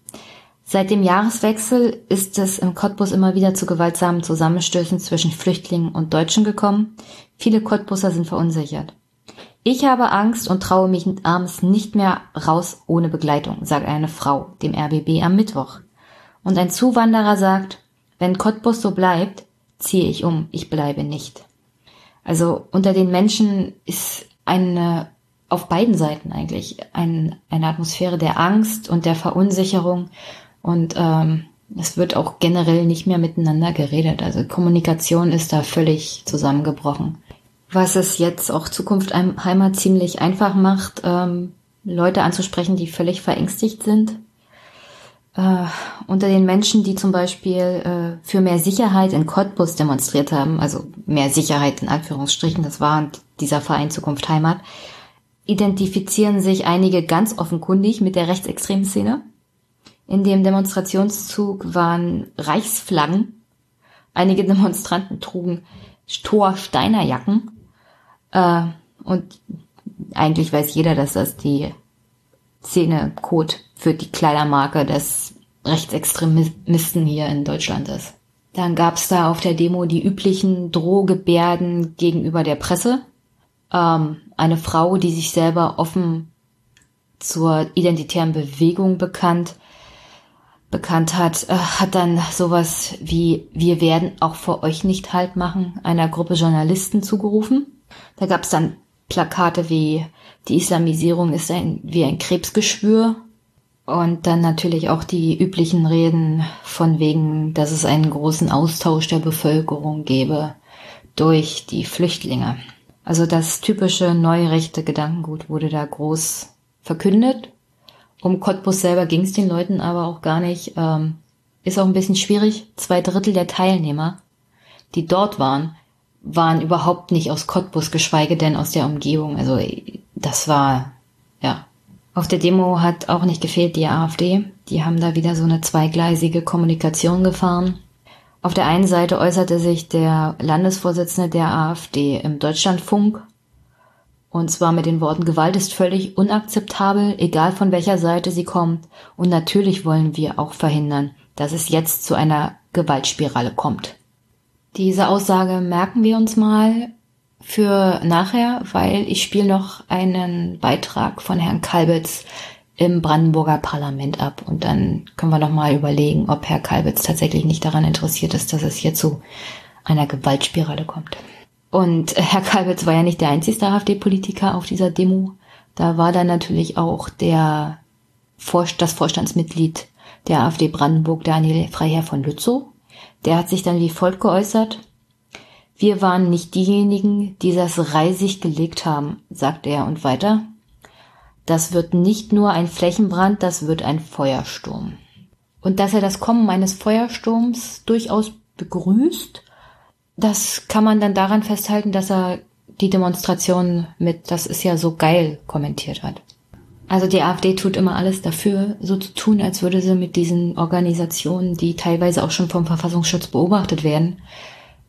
Seit dem Jahreswechsel ist es im Cottbus immer wieder zu gewaltsamen Zusammenstößen zwischen Flüchtlingen und Deutschen gekommen. Viele Cottbusser sind verunsichert. Ich habe Angst und traue mich abends nicht mehr raus ohne Begleitung, sagt eine Frau dem RBB am Mittwoch. Und ein Zuwanderer sagt, wenn Cottbus so bleibt, ziehe ich um, ich bleibe nicht. Also unter den Menschen ist eine, auf beiden Seiten eigentlich, ein, eine Atmosphäre der Angst und der Verunsicherung und ähm, es wird auch generell nicht mehr miteinander geredet. Also Kommunikation ist da völlig zusammengebrochen. was es jetzt auch Zukunft Heimat ziemlich einfach macht, ähm, Leute anzusprechen, die völlig verängstigt sind. Äh, unter den Menschen, die zum Beispiel äh, für mehr Sicherheit in Cottbus demonstriert haben, also mehr Sicherheit in Anführungsstrichen, das war dieser Verein Zukunft Heimat, identifizieren sich einige ganz offenkundig mit der rechtsextremen Szene. In dem Demonstrationszug waren Reichsflaggen. Einige Demonstranten trugen Thor-Steiner-Jacken. Äh, und eigentlich weiß jeder, dass das die Szene-Code für die Kleidermarke des Rechtsextremisten hier in Deutschland ist. Dann gab's da auf der Demo die üblichen Drohgebärden gegenüber der Presse. Ähm, eine Frau, die sich selber offen zur identitären Bewegung bekannt, bekannt hat, äh, hat dann sowas wie Wir werden auch vor euch nicht halt machen, einer Gruppe Journalisten zugerufen. Da gab es dann Plakate wie Die Islamisierung ist ein, wie ein Krebsgeschwür. Und dann natürlich auch die üblichen Reden von wegen, dass es einen großen Austausch der Bevölkerung gäbe durch die Flüchtlinge. Also das typische neurechte Gedankengut wurde da groß verkündet um Cottbus selber ging es den Leuten aber auch gar nicht. Ähm, ist auch ein bisschen schwierig. Zwei Drittel der Teilnehmer, die dort waren, waren überhaupt nicht aus Cottbus, geschweige denn aus der Umgebung. Also das war, ja. Auf der Demo hat auch nicht gefehlt die AfD. Die haben da wieder so eine zweigleisige Kommunikation gefahren. Auf der einen Seite äußerte sich der Landesvorsitzende der AfD im Deutschlandfunk und zwar mit den Worten, Gewalt ist völlig unakzeptabel, egal von welcher Seite sie kommt. Und natürlich wollen wir auch verhindern, dass es jetzt zu einer Gewaltspirale kommt. Diese Aussage merken wir uns mal für nachher, weil ich spiele noch einen Beitrag von Herrn Kalbitz im Brandenburger Parlament ab. Und dann können wir noch mal überlegen, ob Herr Kalbitz tatsächlich nicht daran interessiert ist, dass es hier zu einer Gewaltspirale kommt. Und Herr Kalbitz war ja nicht der einzige AfD-Politiker auf dieser Demo. Da war dann natürlich auch der das Vorstandsmitglied der AfD Brandenburg, Daniel Freiherr von Lützow. Der hat sich dann wie folgt geäußert. Wir waren nicht diejenigen, die das Reisig gelegt haben, sagt er und weiter. Das wird nicht nur ein Flächenbrand, das wird ein Feuersturm. Und dass er das Kommen eines Feuersturms durchaus begrüßt, das kann man dann daran festhalten, dass er die Demonstration mit Das ist ja so geil kommentiert hat. Also die AfD tut immer alles dafür, so zu tun, als würde sie mit diesen Organisationen, die teilweise auch schon vom Verfassungsschutz beobachtet werden,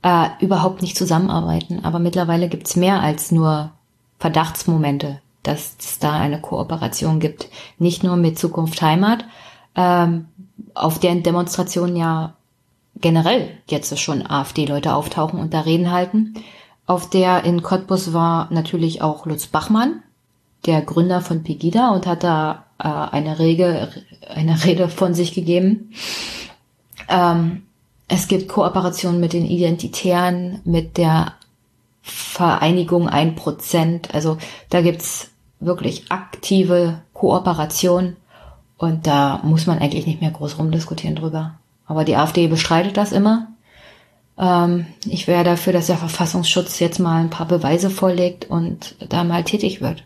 äh, überhaupt nicht zusammenarbeiten. Aber mittlerweile gibt's mehr als nur Verdachtsmomente, dass es da eine Kooperation gibt. Nicht nur mit Zukunft Heimat, ähm, auf deren Demonstrationen ja generell jetzt schon AfD-Leute auftauchen und da Reden halten. Auf der in Cottbus war natürlich auch Lutz Bachmann, der Gründer von Pegida und hat da äh, eine, Rege, eine Rede von sich gegeben. Ähm, es gibt Kooperationen mit den Identitären, mit der Vereinigung 1%. Also da gibt's wirklich aktive Kooperation und da muss man eigentlich nicht mehr groß rumdiskutieren drüber. Aber die AfD bestreitet das immer. Ähm, ich wäre dafür, dass der Verfassungsschutz jetzt mal ein paar Beweise vorlegt und da mal tätig wird.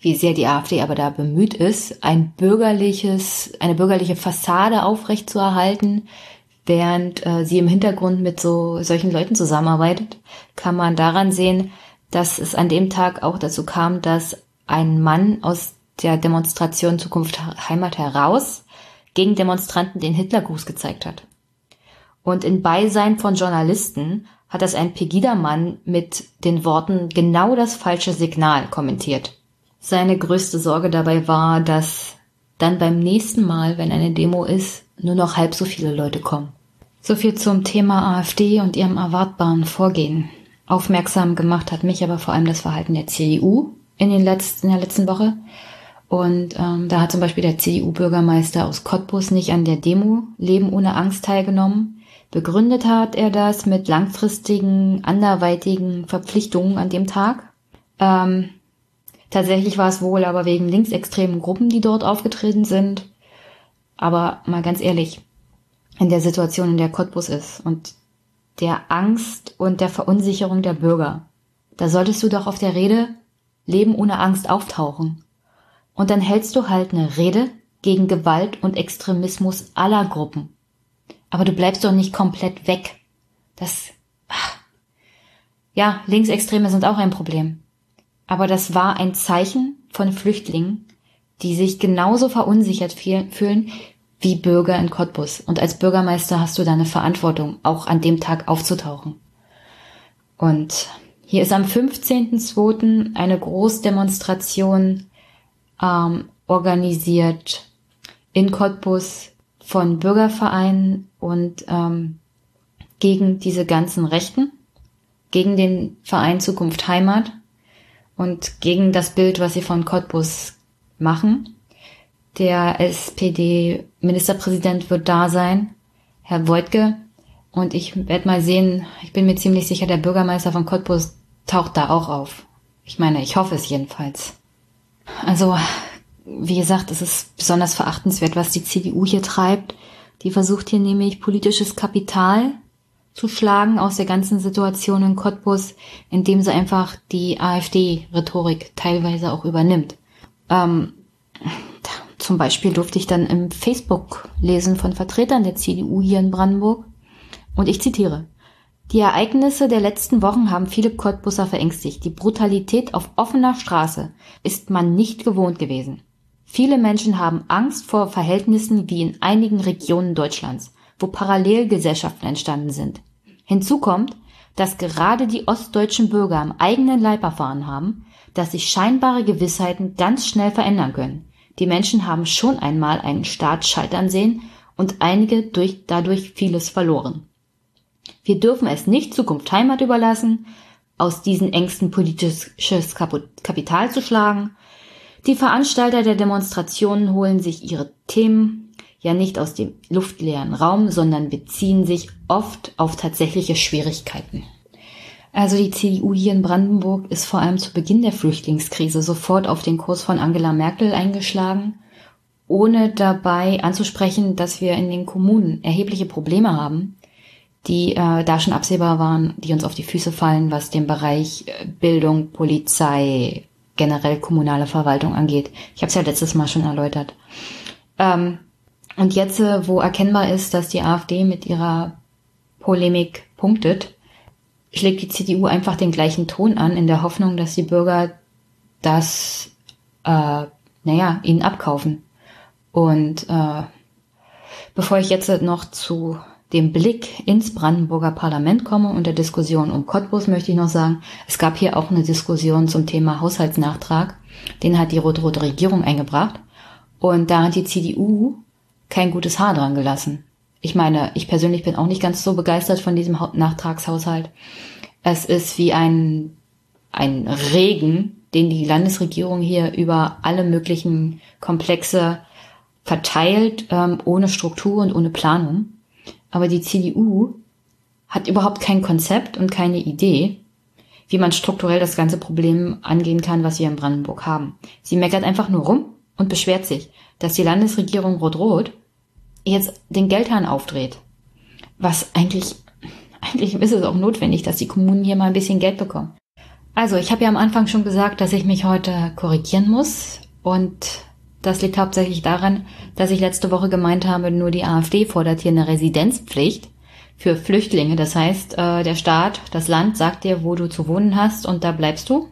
Wie sehr die AfD aber da bemüht ist, ein bürgerliches, eine bürgerliche Fassade aufrechtzuerhalten, während äh, sie im Hintergrund mit so solchen Leuten zusammenarbeitet, kann man daran sehen, dass es an dem Tag auch dazu kam, dass ein Mann aus der Demonstration Zukunft Heimat heraus gegen Demonstranten den Hitlergruß gezeigt hat. Und in Beisein von Journalisten hat das ein Pegida-Mann mit den Worten genau das falsche Signal kommentiert. Seine größte Sorge dabei war, dass dann beim nächsten Mal, wenn eine Demo ist, nur noch halb so viele Leute kommen. So viel zum Thema AfD und ihrem erwartbaren Vorgehen. Aufmerksam gemacht hat mich aber vor allem das Verhalten der CDU in, den letzten, in der letzten Woche. Und ähm, da hat zum Beispiel der CDU-Bürgermeister aus Cottbus nicht an der Demo Leben ohne Angst teilgenommen. Begründet hat er das mit langfristigen, anderweitigen Verpflichtungen an dem Tag. Ähm, tatsächlich war es wohl aber wegen linksextremen Gruppen, die dort aufgetreten sind. Aber mal ganz ehrlich, in der Situation, in der Cottbus ist und der Angst und der Verunsicherung der Bürger, Da solltest du doch auf der Rede Leben ohne Angst auftauchen. Und dann hältst du halt eine Rede gegen Gewalt und Extremismus aller Gruppen. Aber du bleibst doch nicht komplett weg. Das, ach. ja, Linksextreme sind auch ein Problem. Aber das war ein Zeichen von Flüchtlingen, die sich genauso verunsichert fühlen wie Bürger in Cottbus. Und als Bürgermeister hast du da eine Verantwortung, auch an dem Tag aufzutauchen. Und hier ist am 15.02. eine Großdemonstration ähm, organisiert in Cottbus von Bürgervereinen und ähm, gegen diese ganzen Rechten, gegen den Verein Zukunft Heimat und gegen das Bild, was sie von Cottbus machen. Der SPD-Ministerpräsident wird da sein, Herr Voigtke. Und ich werde mal sehen, ich bin mir ziemlich sicher, der Bürgermeister von Cottbus taucht da auch auf. Ich meine, ich hoffe es jedenfalls. Also, wie gesagt, es ist besonders verachtenswert, was die CDU hier treibt. Die versucht hier nämlich politisches Kapital zu schlagen aus der ganzen Situation in Cottbus, indem sie einfach die AfD-Rhetorik teilweise auch übernimmt. Ähm, zum Beispiel durfte ich dann im Facebook lesen von Vertretern der CDU hier in Brandenburg. Und ich zitiere. Die Ereignisse der letzten Wochen haben Philipp Cottbusser verängstigt. Die Brutalität auf offener Straße ist man nicht gewohnt gewesen. Viele Menschen haben Angst vor Verhältnissen wie in einigen Regionen Deutschlands, wo Parallelgesellschaften entstanden sind. Hinzu kommt, dass gerade die ostdeutschen Bürger am eigenen Leib erfahren haben, dass sich scheinbare Gewissheiten ganz schnell verändern können. Die Menschen haben schon einmal einen Staat scheitern sehen und einige durch, dadurch vieles verloren. Wir dürfen es nicht Zukunft Heimat überlassen, aus diesen Ängsten politisches Kapital zu schlagen. Die Veranstalter der Demonstrationen holen sich ihre Themen ja nicht aus dem luftleeren Raum, sondern beziehen sich oft auf tatsächliche Schwierigkeiten. Also die CDU hier in Brandenburg ist vor allem zu Beginn der Flüchtlingskrise sofort auf den Kurs von Angela Merkel eingeschlagen, ohne dabei anzusprechen, dass wir in den Kommunen erhebliche Probleme haben, die äh, da schon absehbar waren, die uns auf die Füße fallen, was den Bereich äh, Bildung, Polizei, generell kommunale Verwaltung angeht. Ich habe es ja letztes Mal schon erläutert. Ähm, und jetzt, äh, wo erkennbar ist, dass die AfD mit ihrer Polemik punktet, schlägt die CDU einfach den gleichen Ton an, in der Hoffnung, dass die Bürger das, äh, naja, ihnen abkaufen. Und äh, bevor ich jetzt noch zu dem Blick ins Brandenburger Parlament komme und der Diskussion um Cottbus, möchte ich noch sagen, es gab hier auch eine Diskussion zum Thema Haushaltsnachtrag. Den hat die rot-rote Regierung eingebracht. Und da hat die CDU kein gutes Haar dran gelassen. Ich meine, ich persönlich bin auch nicht ganz so begeistert von diesem Nachtragshaushalt. Es ist wie ein, ein Regen, den die Landesregierung hier über alle möglichen Komplexe verteilt, ähm, ohne Struktur und ohne Planung. Aber die CDU hat überhaupt kein Konzept und keine Idee, wie man strukturell das ganze Problem angehen kann, was wir in Brandenburg haben. Sie meckert einfach nur rum und beschwert sich, dass die Landesregierung rot-rot jetzt den Geldhahn aufdreht. Was eigentlich, eigentlich ist es auch notwendig, dass die Kommunen hier mal ein bisschen Geld bekommen. Also, ich habe ja am Anfang schon gesagt, dass ich mich heute korrigieren muss und das liegt hauptsächlich daran, dass ich letzte Woche gemeint habe, nur die AfD fordert hier eine Residenzpflicht für Flüchtlinge. Das heißt, äh, der Staat, das Land sagt dir, wo du zu wohnen hast und da bleibst du.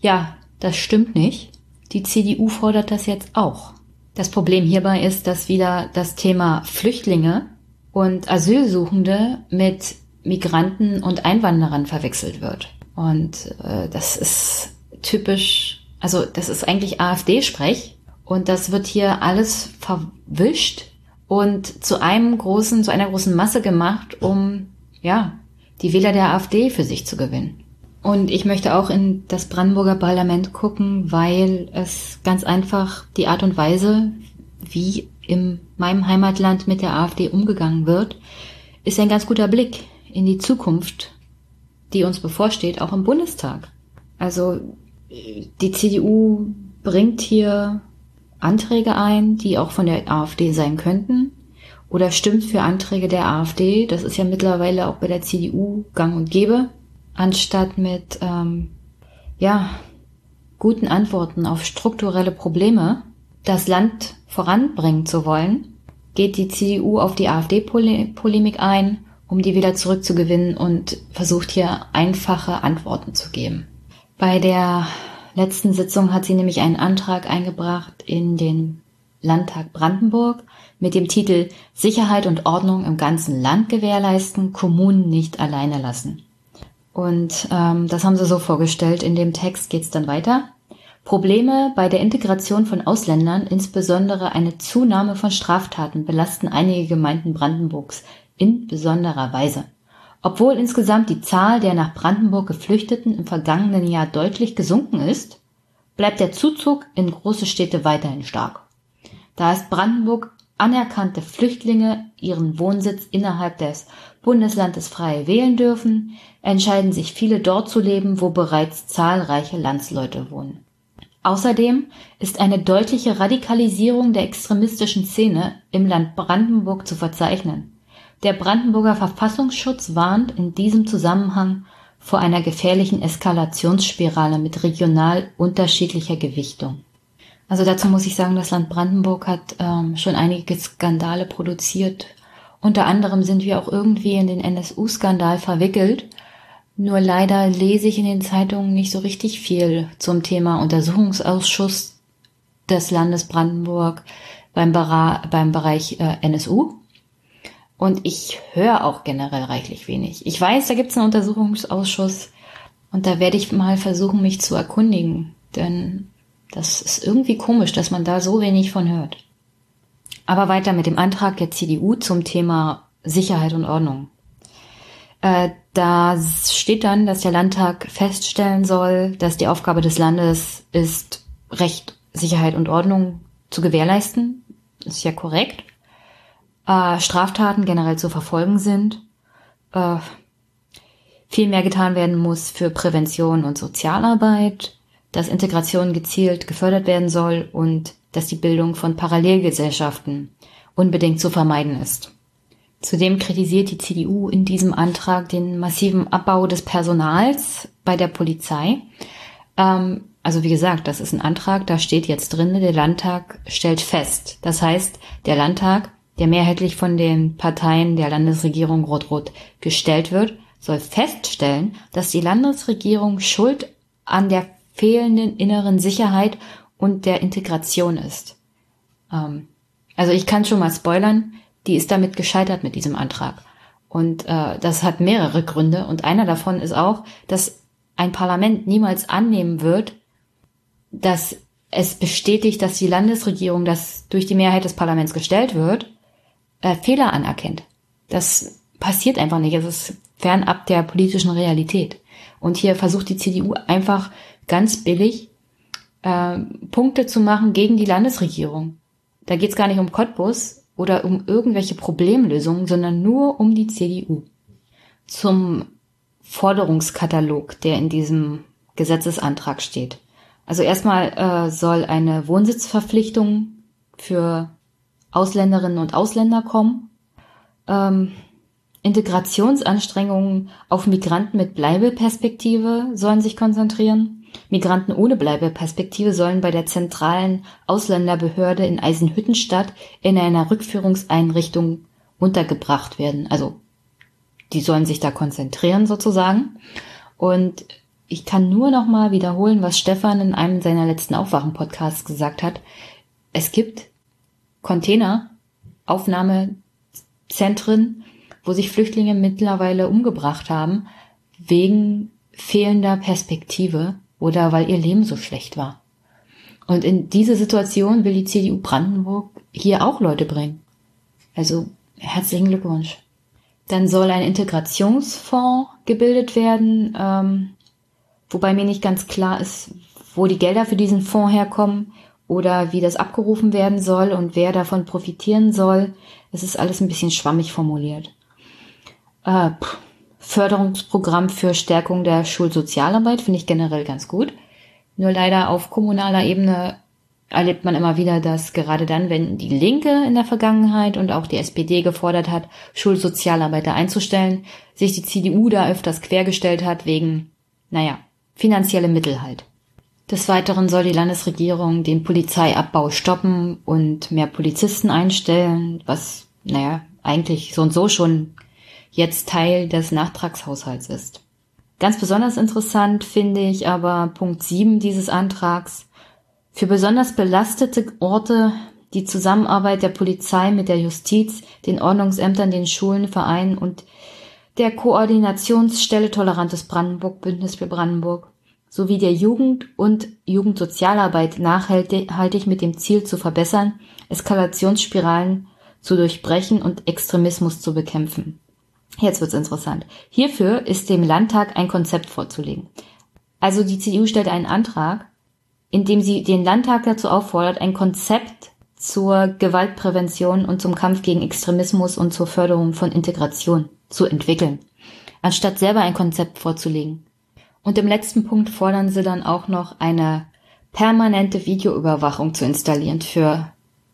Ja, das stimmt nicht. Die CDU fordert das jetzt auch. Das Problem hierbei ist, dass wieder das Thema Flüchtlinge und Asylsuchende mit Migranten und Einwanderern verwechselt wird. Und äh, das ist typisch, also das ist eigentlich AfD-Sprech und das wird hier alles verwischt und zu einem großen, zu einer großen Masse gemacht, um ja die Wähler der AfD für sich zu gewinnen. Und ich möchte auch in das Brandenburger Parlament gucken, weil es ganz einfach die Art und Weise, wie in meinem Heimatland mit der AfD umgegangen wird, ist ein ganz guter Blick in die Zukunft, die uns bevorsteht, auch im Bundestag. Also die CDU bringt hier Anträge ein, die auch von der AfD sein könnten, oder stimmt für Anträge der AfD. Das ist ja mittlerweile auch bei der CDU gang und gäbe anstatt mit ähm, ja guten Antworten auf strukturelle Probleme das Land voranbringen zu wollen, geht die CDU auf die AfD-Polemik ein, um die wieder zurückzugewinnen und versucht hier einfache Antworten zu geben. Bei der letzten Sitzung hat sie nämlich einen Antrag eingebracht in den Landtag Brandenburg mit dem Titel Sicherheit und Ordnung im ganzen Land gewährleisten, Kommunen nicht alleine lassen. Und ähm, das haben sie so vorgestellt. In dem Text geht's dann weiter. Probleme bei der Integration von Ausländern, insbesondere eine Zunahme von Straftaten, belasten einige Gemeinden Brandenburgs in besonderer Weise. Obwohl insgesamt die Zahl der nach Brandenburg Geflüchteten im vergangenen Jahr deutlich gesunken ist, bleibt der Zuzug in große Städte weiterhin stark. Da ist Brandenburg anerkannte Flüchtlinge ihren Wohnsitz innerhalb des Bundeslandes frei wählen dürfen, entscheiden sich viele dort zu leben, wo bereits zahlreiche Landsleute wohnen. Außerdem ist eine deutliche Radikalisierung der extremistischen Szene im Land Brandenburg zu verzeichnen. Der Brandenburger Verfassungsschutz warnt in diesem Zusammenhang vor einer gefährlichen Eskalationsspirale mit regional unterschiedlicher Gewichtung. Also dazu muss ich sagen, das Land Brandenburg hat ähm, schon einige Skandale produziert. Unter anderem sind wir auch irgendwie in den NSU-Skandal verwickelt. Nur leider lese ich in den Zeitungen nicht so richtig viel zum Thema Untersuchungsausschuss des Landes Brandenburg beim, Bera beim Bereich äh, NSU. Und ich höre auch generell reichlich wenig. Ich weiß, da gibt es einen Untersuchungsausschuss und da werde ich mal versuchen, mich zu erkundigen. Denn das ist irgendwie komisch, dass man da so wenig von hört. Aber weiter mit dem Antrag der CDU zum Thema Sicherheit und Ordnung. Äh, da steht dann, dass der Landtag feststellen soll, dass die Aufgabe des Landes ist, Recht, Sicherheit und Ordnung zu gewährleisten. ist ja korrekt. Äh, Straftaten generell zu verfolgen sind. Äh, viel mehr getan werden muss für Prävention und Sozialarbeit dass Integration gezielt gefördert werden soll und dass die Bildung von Parallelgesellschaften unbedingt zu vermeiden ist. Zudem kritisiert die CDU in diesem Antrag den massiven Abbau des Personals bei der Polizei. Ähm, also wie gesagt, das ist ein Antrag, da steht jetzt drin, der Landtag stellt fest. Das heißt, der Landtag, der mehrheitlich von den Parteien der Landesregierung Rot-Rot gestellt wird, soll feststellen, dass die Landesregierung schuld an der fehlenden inneren Sicherheit und der Integration ist. Ähm, also ich kann schon mal spoilern, die ist damit gescheitert mit diesem Antrag. Und äh, das hat mehrere Gründe. Und einer davon ist auch, dass ein Parlament niemals annehmen wird, dass es bestätigt, dass die Landesregierung, das durch die Mehrheit des Parlaments gestellt wird, äh, Fehler anerkennt. Das passiert einfach nicht. Es ist fernab der politischen Realität. Und hier versucht die CDU einfach ganz billig äh, Punkte zu machen gegen die Landesregierung. Da geht es gar nicht um Cottbus oder um irgendwelche Problemlösungen, sondern nur um die CDU. Zum Forderungskatalog, der in diesem Gesetzesantrag steht. Also erstmal äh, soll eine Wohnsitzverpflichtung für Ausländerinnen und Ausländer kommen. Ähm, Integrationsanstrengungen auf Migranten mit Bleibeperspektive sollen sich konzentrieren. Migranten ohne Bleibeperspektive sollen bei der zentralen Ausländerbehörde in Eisenhüttenstadt in einer Rückführungseinrichtung untergebracht werden. Also die sollen sich da konzentrieren sozusagen. Und ich kann nur noch mal wiederholen, was Stefan in einem seiner letzten Aufwachen-Podcasts gesagt hat. Es gibt Container, Aufnahmezentren, wo sich Flüchtlinge mittlerweile umgebracht haben, wegen fehlender Perspektive oder weil ihr Leben so schlecht war. Und in diese Situation will die CDU Brandenburg hier auch Leute bringen. Also herzlichen Glückwunsch. Dann soll ein Integrationsfonds gebildet werden, ähm, wobei mir nicht ganz klar ist, wo die Gelder für diesen Fonds herkommen oder wie das abgerufen werden soll und wer davon profitieren soll. Es ist alles ein bisschen schwammig formuliert. Äh, Förderungsprogramm für Stärkung der Schulsozialarbeit finde ich generell ganz gut. Nur leider auf kommunaler Ebene erlebt man immer wieder, dass gerade dann, wenn die Linke in der Vergangenheit und auch die SPD gefordert hat, Schulsozialarbeiter einzustellen, sich die CDU da öfters quergestellt hat wegen, naja, finanzielle Mittel halt. Des Weiteren soll die Landesregierung den Polizeiabbau stoppen und mehr Polizisten einstellen, was, naja, eigentlich so und so schon jetzt Teil des Nachtragshaushalts ist. Ganz besonders interessant finde ich aber Punkt 7 dieses Antrags. Für besonders belastete Orte die Zusammenarbeit der Polizei mit der Justiz, den Ordnungsämtern, den Schulen, Vereinen und der Koordinationsstelle Tolerantes Brandenburg, Bündnis für Brandenburg sowie der Jugend- und Jugendsozialarbeit nachhaltig mit dem Ziel zu verbessern, Eskalationsspiralen zu durchbrechen und Extremismus zu bekämpfen. Jetzt wird's interessant. Hierfür ist dem Landtag ein Konzept vorzulegen. Also die CDU stellt einen Antrag, in dem sie den Landtag dazu auffordert, ein Konzept zur Gewaltprävention und zum Kampf gegen Extremismus und zur Förderung von Integration zu entwickeln, anstatt selber ein Konzept vorzulegen. Und im letzten Punkt fordern sie dann auch noch eine permanente Videoüberwachung zu installieren für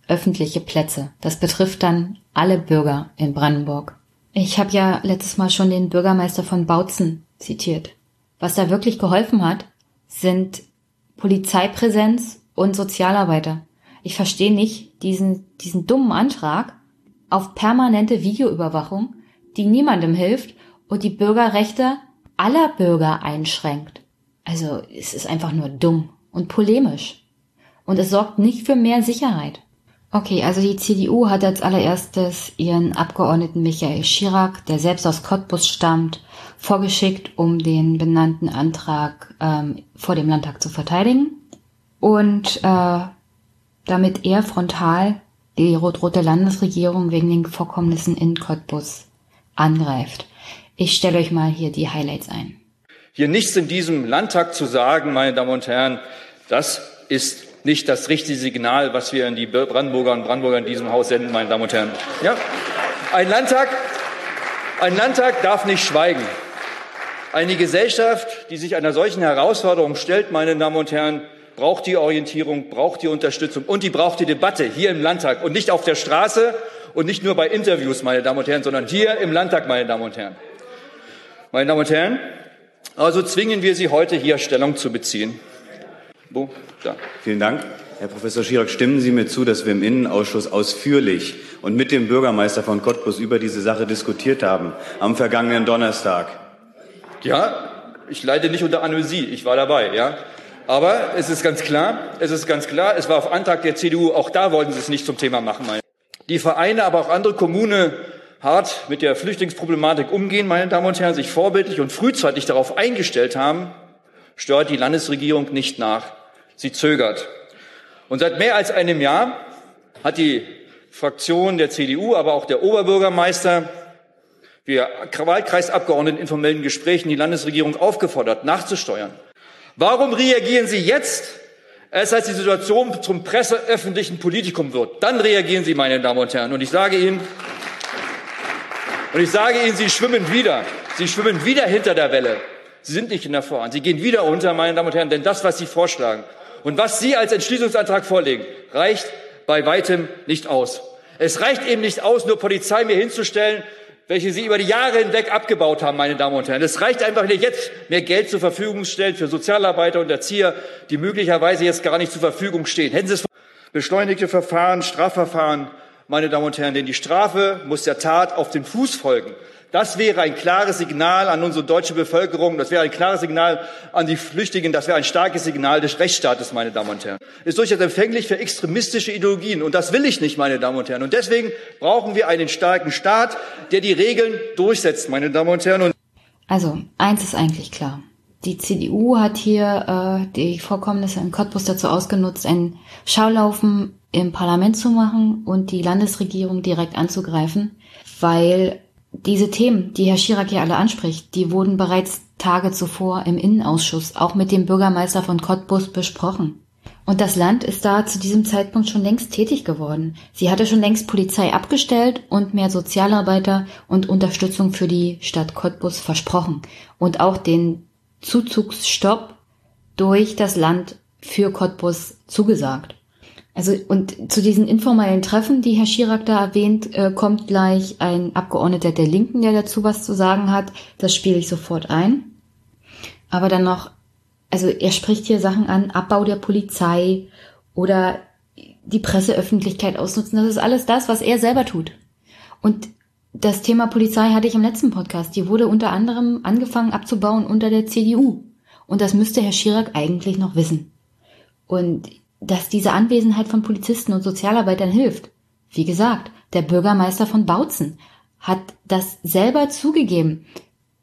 öffentliche Plätze. Das betrifft dann alle Bürger in Brandenburg. Ich habe ja letztes Mal schon den Bürgermeister von Bautzen zitiert. Was da wirklich geholfen hat, sind Polizeipräsenz und Sozialarbeiter. Ich verstehe nicht diesen, diesen dummen Antrag auf permanente Videoüberwachung, die niemandem hilft und die Bürgerrechte aller Bürger einschränkt. Also es ist einfach nur dumm und polemisch. Und es sorgt nicht für mehr Sicherheit. Okay, also die CDU hat als allererstes ihren Abgeordneten Michael Schirak, der selbst aus Cottbus stammt, vorgeschickt, um den benannten Antrag ähm, vor dem Landtag zu verteidigen. Und äh, damit er frontal die rot-rote Landesregierung wegen den Vorkommnissen in Cottbus angreift. Ich stelle euch mal hier die Highlights ein. Hier nichts in diesem Landtag zu sagen, meine Damen und Herren, das ist nicht das richtige Signal, was wir an die Brandenburger und Brandenburger in diesem Haus senden, meine Damen und Herren. Ja? Ein Landtag, ein Landtag darf nicht schweigen. Eine Gesellschaft, die sich einer solchen Herausforderung stellt, meine Damen und Herren, braucht die Orientierung, braucht die Unterstützung und die braucht die Debatte hier im Landtag und nicht auf der Straße und nicht nur bei Interviews, meine Damen und Herren, sondern hier im Landtag, meine Damen und Herren. Meine Damen und Herren, also zwingen wir Sie heute hier Stellung zu beziehen. Wo? Da. Vielen Dank. Herr Professor Schirak, stimmen Sie mir zu, dass wir im Innenausschuss ausführlich und mit dem Bürgermeister von Cottbus über diese Sache diskutiert haben am vergangenen Donnerstag? Ja, ich leide nicht unter Amnesie, ich war dabei, ja. Aber es ist ganz klar, es ist ganz klar, es war auf Antrag der CDU, auch da wollten Sie es nicht zum Thema machen. Meine. Die Vereine, aber auch andere Kommunen hart mit der Flüchtlingsproblematik umgehen, meine Damen und Herren, sich vorbildlich und frühzeitig darauf eingestellt haben, steuert die Landesregierung nicht nach. Sie zögert. Und seit mehr als einem Jahr hat die Fraktion der CDU, aber auch der Oberbürgermeister, wir Wahlkreisabgeordneten in informellen Gesprächen die Landesregierung aufgefordert, nachzusteuern. Warum reagieren Sie jetzt, erst als die Situation zum presseöffentlichen Politikum wird? Dann reagieren Sie, meine Damen und Herren. Und ich sage Ihnen, und ich sage Ihnen, Sie schwimmen wieder. Sie schwimmen wieder hinter der Welle. Sie sind nicht in der Vorhand. Sie gehen wieder unter, meine Damen und Herren, denn das, was Sie vorschlagen und was Sie als Entschließungsantrag vorlegen, reicht bei weitem nicht aus. Es reicht eben nicht aus, nur Polizei mir hinzustellen, welche Sie über die Jahre hinweg abgebaut haben, meine Damen und Herren. Es reicht einfach nicht, jetzt mehr Geld zur Verfügung stellen für Sozialarbeiter und Erzieher, die möglicherweise jetzt gar nicht zur Verfügung stehen. Hätten Sie es beschleunigte Verfahren, Strafverfahren, meine Damen und Herren, denn die Strafe muss der Tat auf den Fuß folgen. Das wäre ein klares Signal an unsere deutsche Bevölkerung, das wäre ein klares Signal an die Flüchtigen, das wäre ein starkes Signal des Rechtsstaates, meine Damen und Herren. Ist durchaus empfänglich für extremistische Ideologien und das will ich nicht, meine Damen und Herren. Und deswegen brauchen wir einen starken Staat, der die Regeln durchsetzt, meine Damen und Herren. Und also, eins ist eigentlich klar. Die CDU hat hier äh, die Vorkommnisse in Cottbus dazu ausgenutzt, ein Schaulaufen im Parlament zu machen und die Landesregierung direkt anzugreifen, weil diese Themen, die Herr Schirak hier alle anspricht, die wurden bereits Tage zuvor im Innenausschuss auch mit dem Bürgermeister von Cottbus besprochen. Und das Land ist da zu diesem Zeitpunkt schon längst tätig geworden. Sie hatte schon längst Polizei abgestellt und mehr Sozialarbeiter und Unterstützung für die Stadt Cottbus versprochen und auch den Zuzugsstopp durch das Land für Cottbus zugesagt. Also und zu diesen informellen Treffen, die Herr Schirak da erwähnt, äh, kommt gleich ein Abgeordneter der Linken, der dazu was zu sagen hat. Das spiele ich sofort ein. Aber dann noch, also er spricht hier Sachen an, Abbau der Polizei oder die Presseöffentlichkeit ausnutzen. Das ist alles das, was er selber tut. Und das Thema Polizei hatte ich im letzten Podcast. Die wurde unter anderem angefangen abzubauen unter der CDU. Und das müsste Herr Schirak eigentlich noch wissen. Und dass diese Anwesenheit von Polizisten und Sozialarbeitern hilft. Wie gesagt, der Bürgermeister von Bautzen hat das selber zugegeben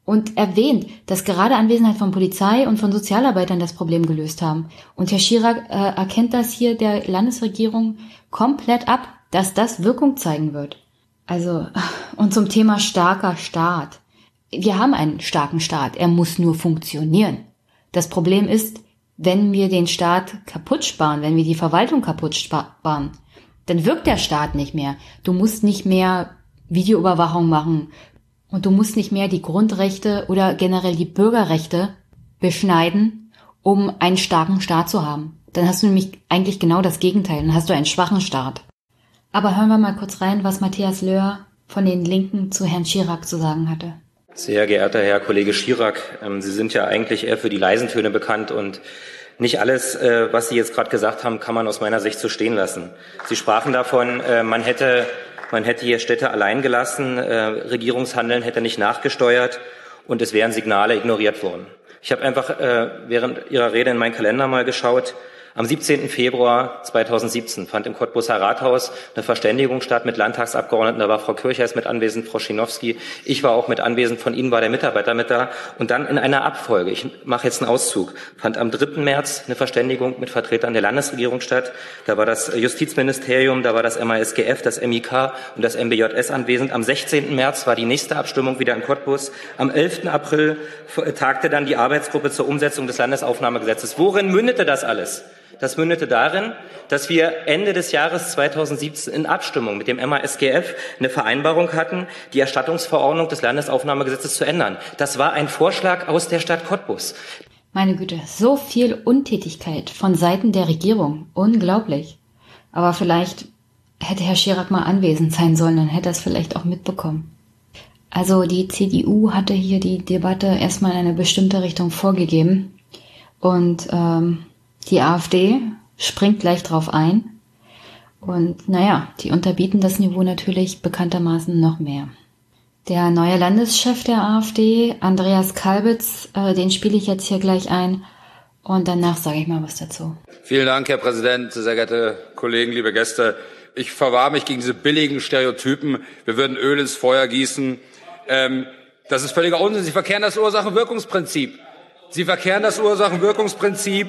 und erwähnt, dass gerade Anwesenheit von Polizei und von Sozialarbeitern das Problem gelöst haben. Und Herr Schirak äh, erkennt das hier der Landesregierung komplett ab, dass das Wirkung zeigen wird. Also, und zum Thema starker Staat. Wir haben einen starken Staat, er muss nur funktionieren. Das Problem ist, wenn wir den Staat kaputt sparen, wenn wir die Verwaltung kaputt sparen, dann wirkt der Staat nicht mehr. Du musst nicht mehr Videoüberwachung machen und du musst nicht mehr die Grundrechte oder generell die Bürgerrechte beschneiden, um einen starken Staat zu haben. Dann hast du nämlich eigentlich genau das Gegenteil, dann hast du einen schwachen Staat. Aber hören wir mal kurz rein, was Matthias Löhr von den Linken zu Herrn Chirac zu sagen hatte. Sehr geehrter Herr Kollege Schirak, ähm, Sie sind ja eigentlich eher für die leisen Töne bekannt und nicht alles, äh, was Sie jetzt gerade gesagt haben, kann man aus meiner Sicht so stehen lassen. Sie sprachen davon, äh, man hätte, man hätte hier Städte allein gelassen, äh, Regierungshandeln hätte nicht nachgesteuert und es wären Signale ignoriert worden. Ich habe einfach während Ihrer Rede in meinen Kalender mal geschaut. Am 17. Februar 2017 fand im Cottbuser Rathaus eine Verständigung statt mit Landtagsabgeordneten. Da war Frau Kirchheis mit anwesend, Frau Schinowski. Ich war auch mit anwesend. Von Ihnen war der Mitarbeiter mit da. Und dann in einer Abfolge, ich mache jetzt einen Auszug, fand am 3. März eine Verständigung mit Vertretern der Landesregierung statt. Da war das Justizministerium, da war das MASGF, das MIK und das MBJS anwesend. Am 16. März war die nächste Abstimmung wieder in Cottbus. Am 11. April tagte dann die Arbeitsgruppe zur Umsetzung des Landesaufnahmegesetzes. Worin mündete das alles? Das mündete darin, dass wir Ende des Jahres 2017 in Abstimmung mit dem MASGF eine Vereinbarung hatten, die Erstattungsverordnung des Landesaufnahmegesetzes zu ändern. Das war ein Vorschlag aus der Stadt Cottbus. Meine Güte, so viel Untätigkeit von Seiten der Regierung. Unglaublich. Aber vielleicht hätte Herr Chirac mal anwesend sein sollen, dann hätte er es vielleicht auch mitbekommen. Also die CDU hatte hier die Debatte erstmal in eine bestimmte Richtung vorgegeben. Und ähm, die AfD springt gleich drauf ein. Und naja, die unterbieten das Niveau natürlich bekanntermaßen noch mehr. Der neue Landeschef der AfD, Andreas Kalbitz, äh, den spiele ich jetzt hier gleich ein. Und danach sage ich mal was dazu. Vielen Dank, Herr Präsident, sehr geehrte Kollegen, liebe Gäste. Ich verwahre mich gegen diese billigen Stereotypen. Wir würden Öl ins Feuer gießen. Ähm, das ist völliger Unsinn. Sie verkehren das Ursachen-Wirkungsprinzip. Sie verkehren das Ursachen-Wirkungsprinzip.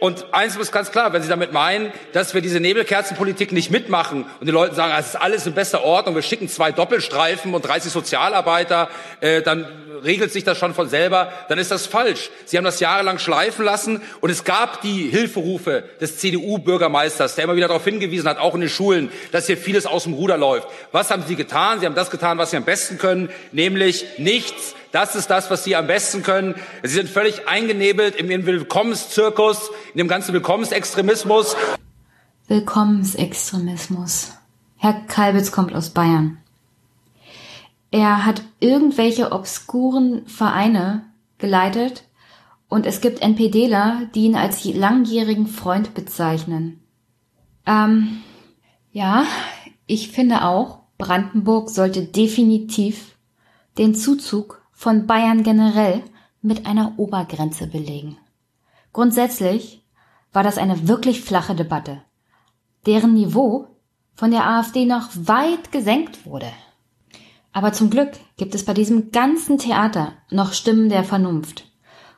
Und eins ist ganz klar, wenn Sie damit meinen, dass wir diese Nebelkerzenpolitik nicht mitmachen und den Leuten sagen, es ist alles in bester Ordnung, wir schicken zwei Doppelstreifen und 30 Sozialarbeiter, äh, dann regelt sich das schon von selber, dann ist das falsch. Sie haben das jahrelang schleifen lassen und es gab die Hilferufe des CDU-Bürgermeisters, der immer wieder darauf hingewiesen hat, auch in den Schulen, dass hier vieles aus dem Ruder läuft. Was haben Sie getan? Sie haben das getan, was Sie am besten können, nämlich nichts. Das ist das, was Sie am besten können. Sie sind völlig eingenebelt in Ihrem Willkommenszirkus, in dem ganzen Willkommensextremismus. Willkommensextremismus. Herr Kalbitz kommt aus Bayern. Er hat irgendwelche obskuren Vereine geleitet und es gibt NPDler, die ihn als langjährigen Freund bezeichnen. Ähm, ja, ich finde auch, Brandenburg sollte definitiv den Zuzug von Bayern generell mit einer Obergrenze belegen. Grundsätzlich war das eine wirklich flache Debatte, deren Niveau von der AfD noch weit gesenkt wurde. Aber zum Glück gibt es bei diesem ganzen Theater noch Stimmen der Vernunft.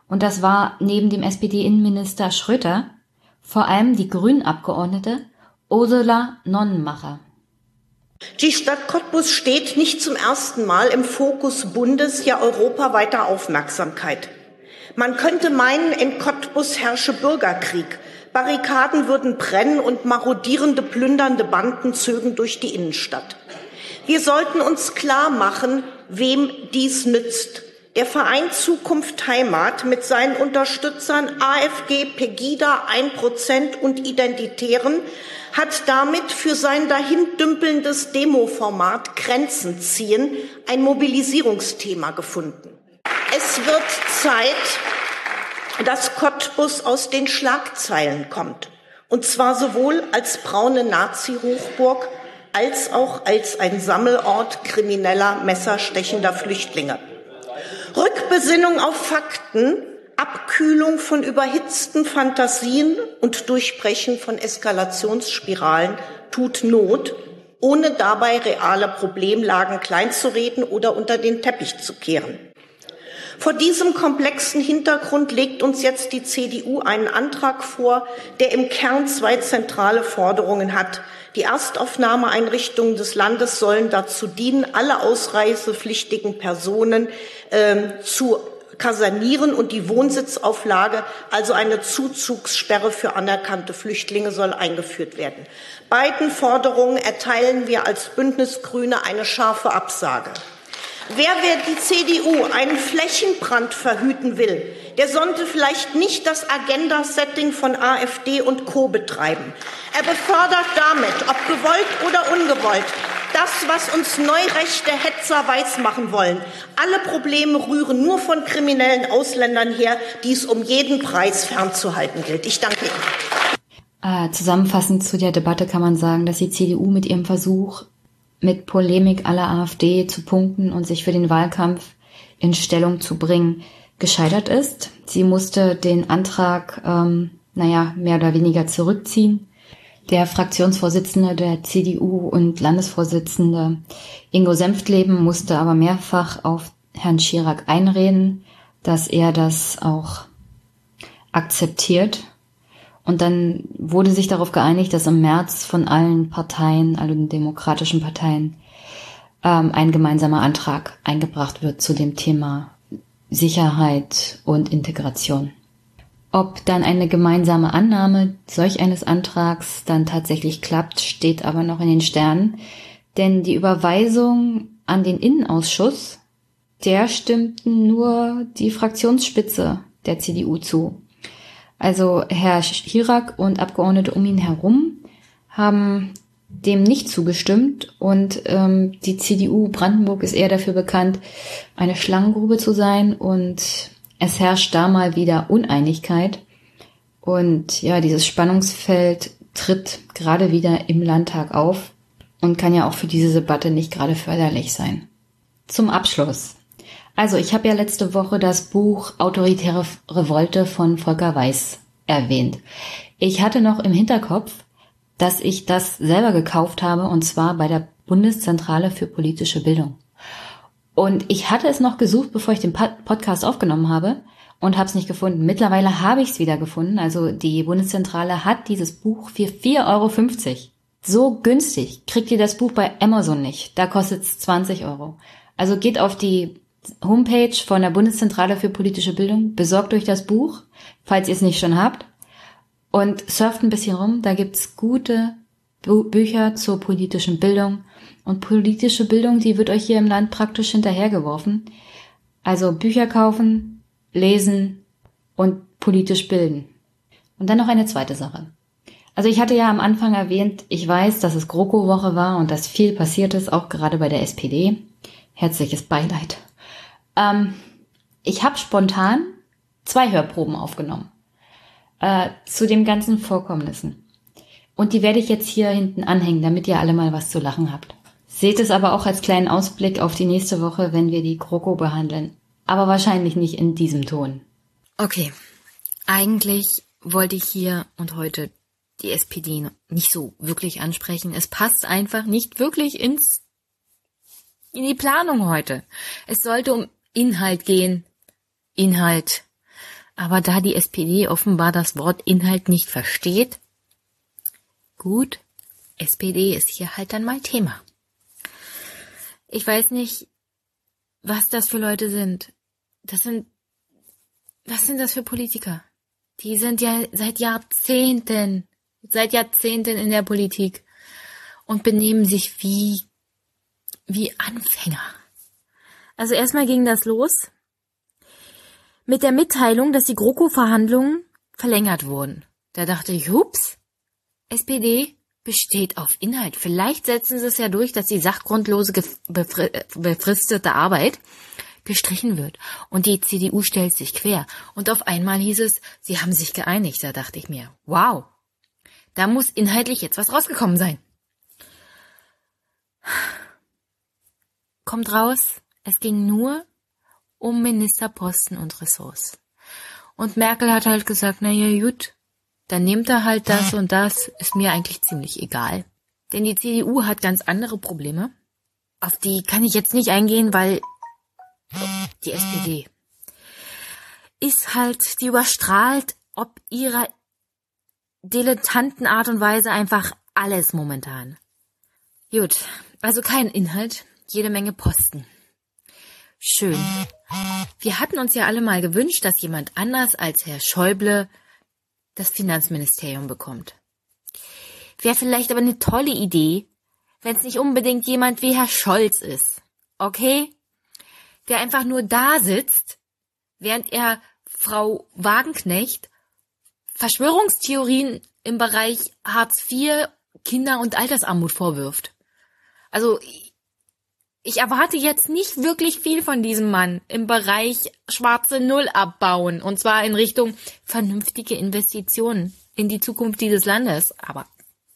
Und das war neben dem SPD-Innenminister Schröter vor allem die Grünen-Abgeordnete Ursula Nonnenmacher. Die Stadt Cottbus steht nicht zum ersten Mal im Fokus bundes, ja europaweiter Aufmerksamkeit. Man könnte meinen, in Cottbus herrsche Bürgerkrieg. Barrikaden würden brennen und marodierende, plündernde Banden zögen durch die Innenstadt. Wir sollten uns klar machen, wem dies nützt. Der Verein Zukunft Heimat mit seinen Unterstützern AfG, Pegida, 1% und Identitären hat damit für sein dahindümpelndes Demoformat Grenzen ziehen ein Mobilisierungsthema gefunden. Es wird Zeit, dass Cottbus aus den Schlagzeilen kommt. Und zwar sowohl als braune Nazi-Hochburg als auch als ein Sammelort krimineller, messerstechender Flüchtlinge. Rückbesinnung auf Fakten, Abkühlung von überhitzten Fantasien und Durchbrechen von Eskalationsspiralen tut Not, ohne dabei reale Problemlagen kleinzureden oder unter den Teppich zu kehren. Vor diesem komplexen Hintergrund legt uns jetzt die CDU einen Antrag vor, der im Kern zwei zentrale Forderungen hat. Die Erstaufnahmeeinrichtungen des Landes sollen dazu dienen, alle ausreisepflichtigen Personen äh, zu kasernieren und die Wohnsitzauflage, also eine Zuzugssperre für anerkannte Flüchtlinge, soll eingeführt werden. Beiden Forderungen erteilen wir als Bündnis Grüne eine scharfe Absage. Wer wer die CDU einen Flächenbrand verhüten will, der sollte vielleicht nicht das Agenda-Setting von AfD und Co. betreiben. Er befördert damit, ob gewollt oder ungewollt, das, was uns neurechte Hetzer weismachen wollen. Alle Probleme rühren nur von kriminellen Ausländern her, die es um jeden Preis fernzuhalten gilt. Ich danke Ihnen. Äh, zusammenfassend zu der Debatte kann man sagen, dass die CDU mit ihrem Versuch, mit Polemik aller AfD zu punkten und sich für den Wahlkampf in Stellung zu bringen, gescheitert ist. Sie musste den Antrag, ähm, naja, mehr oder weniger zurückziehen. Der Fraktionsvorsitzende der CDU und Landesvorsitzende Ingo Senftleben musste aber mehrfach auf Herrn Chirac einreden, dass er das auch akzeptiert. Und dann wurde sich darauf geeinigt, dass im März von allen Parteien, allen demokratischen Parteien, ähm, ein gemeinsamer Antrag eingebracht wird zu dem Thema Sicherheit und Integration. Ob dann eine gemeinsame Annahme solch eines Antrags dann tatsächlich klappt, steht aber noch in den Sternen, denn die Überweisung an den Innenausschuss, der stimmten nur die Fraktionsspitze der CDU zu. Also Herr Chirac und Abgeordnete um ihn herum haben dem nicht zugestimmt und ähm, die CDU Brandenburg ist eher dafür bekannt, eine Schlangengrube zu sein und es herrscht da mal wieder Uneinigkeit und ja, dieses Spannungsfeld tritt gerade wieder im Landtag auf und kann ja auch für diese Debatte nicht gerade förderlich sein. Zum Abschluss. Also ich habe ja letzte Woche das Buch Autoritäre Revolte von Volker Weiß erwähnt. Ich hatte noch im Hinterkopf, dass ich das selber gekauft habe und zwar bei der Bundeszentrale für politische Bildung. Und ich hatte es noch gesucht, bevor ich den Podcast aufgenommen habe und habe es nicht gefunden. Mittlerweile habe ich es wieder gefunden. Also die Bundeszentrale hat dieses Buch für 4,50 Euro. So günstig kriegt ihr das Buch bei Amazon nicht. Da kostet es 20 Euro. Also geht auf die Homepage von der Bundeszentrale für politische Bildung, besorgt euch das Buch, falls ihr es nicht schon habt, und surft ein bisschen rum. Da gibt's gute Bu Bücher zur politischen Bildung und politische Bildung, die wird euch hier im Land praktisch hinterhergeworfen. Also Bücher kaufen, lesen und politisch bilden. Und dann noch eine zweite Sache. Also ich hatte ja am Anfang erwähnt, ich weiß, dass es GroKo-Woche war und dass viel passiert ist, auch gerade bei der SPD. Herzliches Beileid. Ähm, ich habe spontan zwei Hörproben aufgenommen äh, zu den ganzen Vorkommnissen. Und die werde ich jetzt hier hinten anhängen, damit ihr alle mal was zu lachen habt. Seht es aber auch als kleinen Ausblick auf die nächste Woche, wenn wir die Kroko behandeln. Aber wahrscheinlich nicht in diesem Ton. Okay. Eigentlich wollte ich hier und heute die SPD nicht so wirklich ansprechen. Es passt einfach nicht wirklich ins, in die Planung heute. Es sollte um Inhalt gehen. Inhalt. Aber da die SPD offenbar das Wort Inhalt nicht versteht, gut, SPD ist hier halt dann mal Thema. Ich weiß nicht, was das für Leute sind. Das sind, was sind das für Politiker? Die sind ja seit Jahrzehnten, seit Jahrzehnten in der Politik und benehmen sich wie, wie Anfänger. Also erstmal ging das los mit der Mitteilung, dass die GroKo-Verhandlungen verlängert wurden. Da dachte ich, hups, SPD besteht auf Inhalt. Vielleicht setzen sie es ja durch, dass die sachgrundlose befristete Arbeit gestrichen wird. Und die CDU stellt sich quer. Und auf einmal hieß es, sie haben sich geeinigt. Da dachte ich mir, wow, da muss inhaltlich jetzt was rausgekommen sein. Kommt raus, es ging nur um Ministerposten und Ressorts. Und Merkel hat halt gesagt, na ja, gut, dann nehmt er halt das und das, ist mir eigentlich ziemlich egal. Denn die CDU hat ganz andere Probleme. Auf die kann ich jetzt nicht eingehen, weil die SPD ist halt, die überstrahlt ob ihrer dilettanten Art und Weise einfach alles momentan. Gut, also kein Inhalt, jede Menge Posten. Schön. Wir hatten uns ja alle mal gewünscht, dass jemand anders als Herr Schäuble das Finanzministerium bekommt. Wäre vielleicht aber eine tolle Idee, wenn es nicht unbedingt jemand wie Herr Scholz ist. Okay? Der einfach nur da sitzt, während er Frau Wagenknecht Verschwörungstheorien im Bereich Hartz IV, Kinder- und Altersarmut vorwirft. Also ich erwarte jetzt nicht wirklich viel von diesem Mann im Bereich schwarze Null abbauen und zwar in Richtung vernünftige Investitionen in die Zukunft dieses Landes. Aber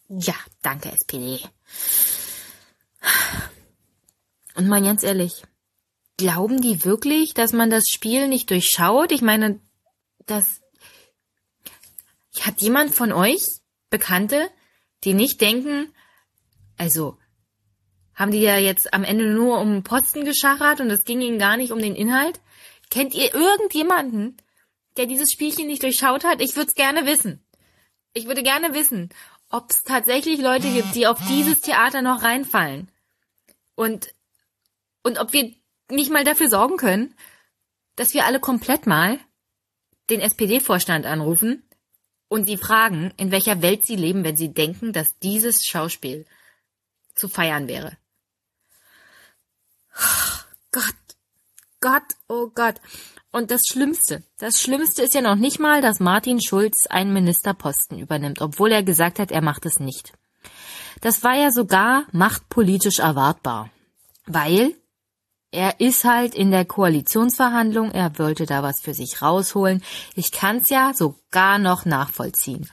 ja, danke SPD. Und mal ganz ehrlich, glauben die wirklich, dass man das Spiel nicht durchschaut? Ich meine, das hat jemand von euch Bekannte, die nicht denken, also haben die ja jetzt am Ende nur um Posten geschachert und es ging ihnen gar nicht um den Inhalt? Kennt ihr irgendjemanden, der dieses Spielchen nicht durchschaut hat? Ich würde es gerne wissen. Ich würde gerne wissen, ob es tatsächlich Leute gibt, die auf dieses Theater noch reinfallen. Und, und ob wir nicht mal dafür sorgen können, dass wir alle komplett mal den SPD-Vorstand anrufen und sie fragen, in welcher Welt sie leben, wenn sie denken, dass dieses Schauspiel zu feiern wäre. Gott, Gott, oh Gott. Und das Schlimmste, das Schlimmste ist ja noch nicht mal, dass Martin Schulz einen Ministerposten übernimmt, obwohl er gesagt hat, er macht es nicht. Das war ja sogar machtpolitisch erwartbar, weil er ist halt in der Koalitionsverhandlung, er wollte da was für sich rausholen. Ich kann's ja sogar noch nachvollziehen.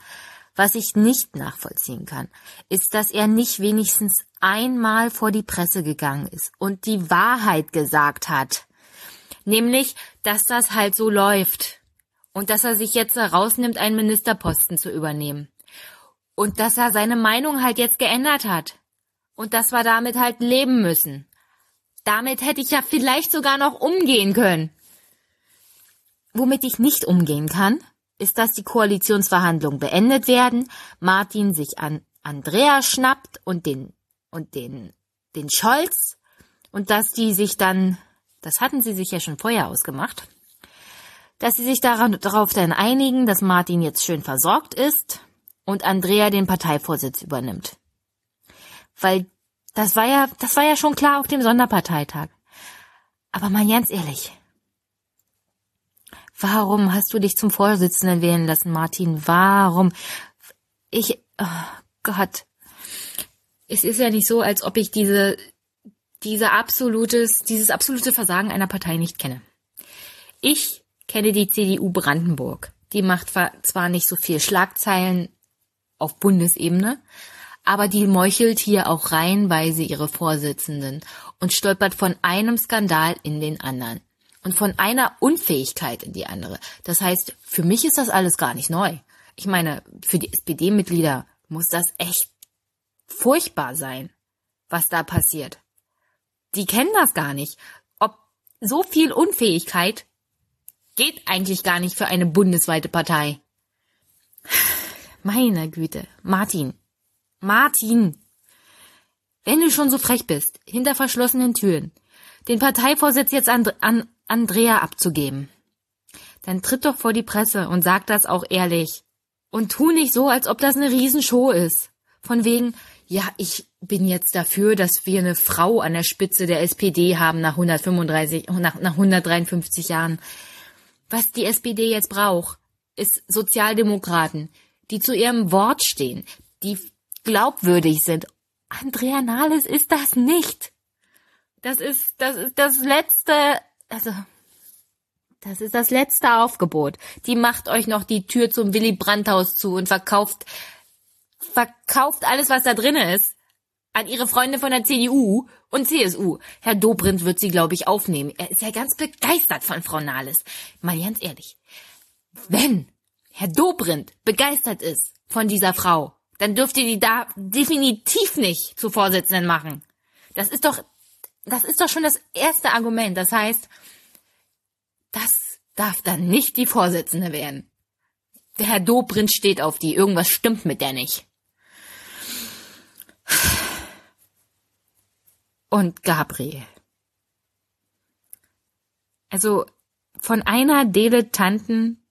Was ich nicht nachvollziehen kann, ist, dass er nicht wenigstens einmal vor die Presse gegangen ist und die Wahrheit gesagt hat. Nämlich, dass das halt so läuft. Und dass er sich jetzt herausnimmt, einen Ministerposten zu übernehmen. Und dass er seine Meinung halt jetzt geändert hat. Und dass wir damit halt leben müssen. Damit hätte ich ja vielleicht sogar noch umgehen können. Womit ich nicht umgehen kann, ist, dass die Koalitionsverhandlungen beendet werden, Martin sich an Andrea schnappt und den und den den Scholz und dass die sich dann, das hatten sie sich ja schon vorher ausgemacht, dass sie sich daran, darauf dann einigen, dass Martin jetzt schön versorgt ist und Andrea den Parteivorsitz übernimmt. Weil das war ja, das war ja schon klar auf dem Sonderparteitag. Aber mal ganz ehrlich, Warum hast du dich zum Vorsitzenden wählen lassen, Martin? Warum? Ich, oh Gott. Es ist ja nicht so, als ob ich diese, diese absolutes, dieses absolute Versagen einer Partei nicht kenne. Ich kenne die CDU Brandenburg. Die macht zwar nicht so viel Schlagzeilen auf Bundesebene, aber die meuchelt hier auch reihenweise ihre Vorsitzenden und stolpert von einem Skandal in den anderen und von einer Unfähigkeit in die andere. Das heißt, für mich ist das alles gar nicht neu. Ich meine, für die SPD-Mitglieder muss das echt furchtbar sein, was da passiert. Die kennen das gar nicht. Ob so viel Unfähigkeit geht eigentlich gar nicht für eine bundesweite Partei. Meine Güte, Martin, Martin, wenn du schon so frech bist, hinter verschlossenen Türen, den Parteivorsitz jetzt an, an Andrea abzugeben. Dann tritt doch vor die Presse und sag das auch ehrlich. Und tu nicht so, als ob das eine Riesenshow ist. Von wegen, ja, ich bin jetzt dafür, dass wir eine Frau an der Spitze der SPD haben nach 135, nach, nach 153 Jahren. Was die SPD jetzt braucht, ist Sozialdemokraten, die zu ihrem Wort stehen, die glaubwürdig sind. Andrea Nahles ist das nicht. Das ist, das ist das letzte, also, das ist das letzte Aufgebot. Die macht euch noch die Tür zum Willy Brandt-Haus zu und verkauft, verkauft alles, was da drinne ist, an ihre Freunde von der CDU und CSU. Herr Dobrindt wird sie, glaube ich, aufnehmen. Er ist ja ganz begeistert von Frau Nahles. Mal ganz ehrlich. Wenn Herr Dobrindt begeistert ist von dieser Frau, dann dürft ihr die da definitiv nicht zu Vorsitzenden machen. Das ist doch, das ist doch schon das erste Argument. Das heißt, das darf dann nicht die Vorsitzende werden. Der Herr Dobrindt steht auf die. Irgendwas stimmt mit der nicht. Und Gabriel. Also von einer dilettanten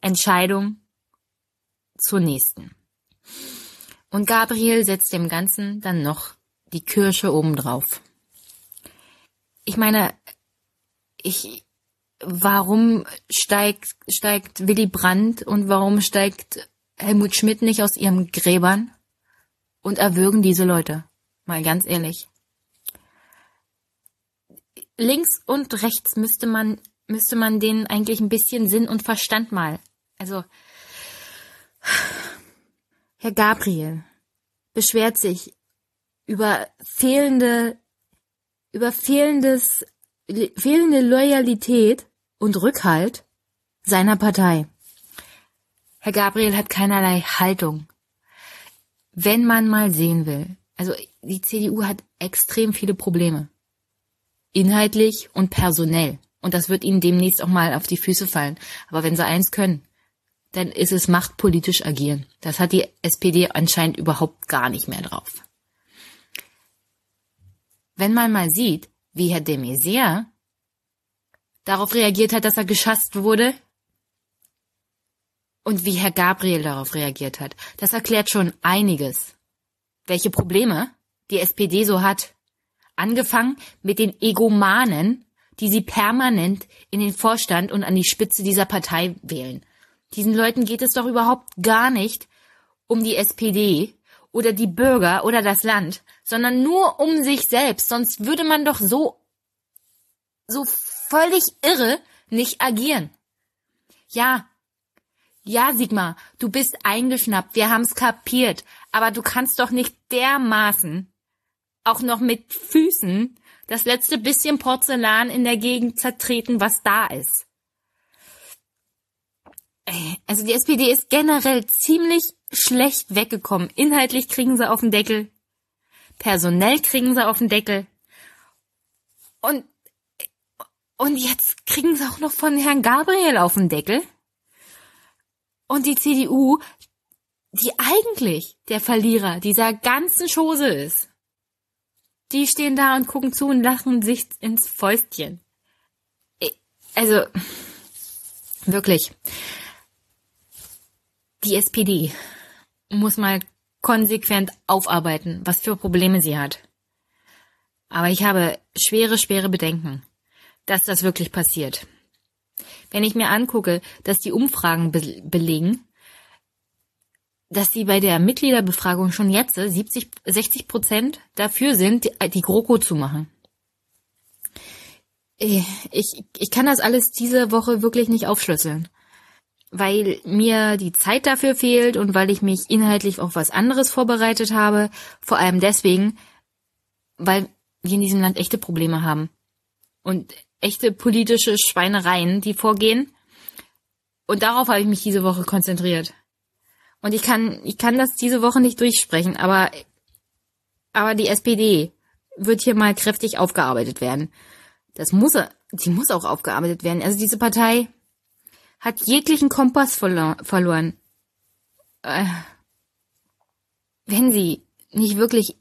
Entscheidung zur nächsten. Und Gabriel setzt dem Ganzen dann noch die Kirsche obendrauf. Ich meine, ich, warum steigt, steigt Willy Brandt und warum steigt Helmut Schmidt nicht aus ihrem Gräbern und erwürgen diese Leute? Mal ganz ehrlich. Links und rechts müsste man müsste man denen eigentlich ein bisschen Sinn und Verstand mal. Also, Herr Gabriel beschwert sich über fehlende, über fehlendes, fehlende Loyalität und Rückhalt seiner Partei. Herr Gabriel hat keinerlei Haltung. Wenn man mal sehen will, also die CDU hat extrem viele Probleme. Inhaltlich und personell. Und das wird ihnen demnächst auch mal auf die Füße fallen. Aber wenn sie eins können, dann ist es machtpolitisch agieren. Das hat die SPD anscheinend überhaupt gar nicht mehr drauf. Wenn man mal sieht, wie Herr de Maizière darauf reagiert hat, dass er geschasst wurde, und wie Herr Gabriel darauf reagiert hat, das erklärt schon einiges. Welche Probleme die SPD so hat. Angefangen mit den Egomanen, die sie permanent in den Vorstand und an die Spitze dieser Partei wählen. Diesen Leuten geht es doch überhaupt gar nicht um die SPD oder die Bürger oder das Land, sondern nur um sich selbst. Sonst würde man doch so, so völlig irre nicht agieren. Ja, ja, Sigmar, du bist eingeschnappt, wir haben's kapiert, aber du kannst doch nicht dermaßen auch noch mit Füßen das letzte bisschen Porzellan in der Gegend zertreten, was da ist. Also die SPD ist generell ziemlich schlecht weggekommen. Inhaltlich kriegen sie auf den Deckel. Personell kriegen sie auf den Deckel. Und, und jetzt kriegen sie auch noch von Herrn Gabriel auf den Deckel. Und die CDU, die eigentlich der Verlierer dieser ganzen Chose ist, die stehen da und gucken zu und lachen sich ins Fäustchen. Also, wirklich. Die SPD muss mal konsequent aufarbeiten, was für Probleme sie hat. Aber ich habe schwere, schwere Bedenken, dass das wirklich passiert. Wenn ich mir angucke, dass die Umfragen be belegen, dass sie bei der Mitgliederbefragung schon jetzt 70, 60 Prozent dafür sind, die, die GroKo zu machen. Ich, ich kann das alles diese Woche wirklich nicht aufschlüsseln, weil mir die Zeit dafür fehlt und weil ich mich inhaltlich auf was anderes vorbereitet habe. Vor allem deswegen, weil wir in diesem Land echte Probleme haben und echte politische Schweinereien, die vorgehen. Und darauf habe ich mich diese Woche konzentriert. Und ich kann, ich kann das diese Woche nicht durchsprechen, aber, aber die SPD wird hier mal kräftig aufgearbeitet werden. Das muss, die muss auch aufgearbeitet werden. Also diese Partei hat jeglichen Kompass verlo verloren. Äh, wenn sie nicht wirklich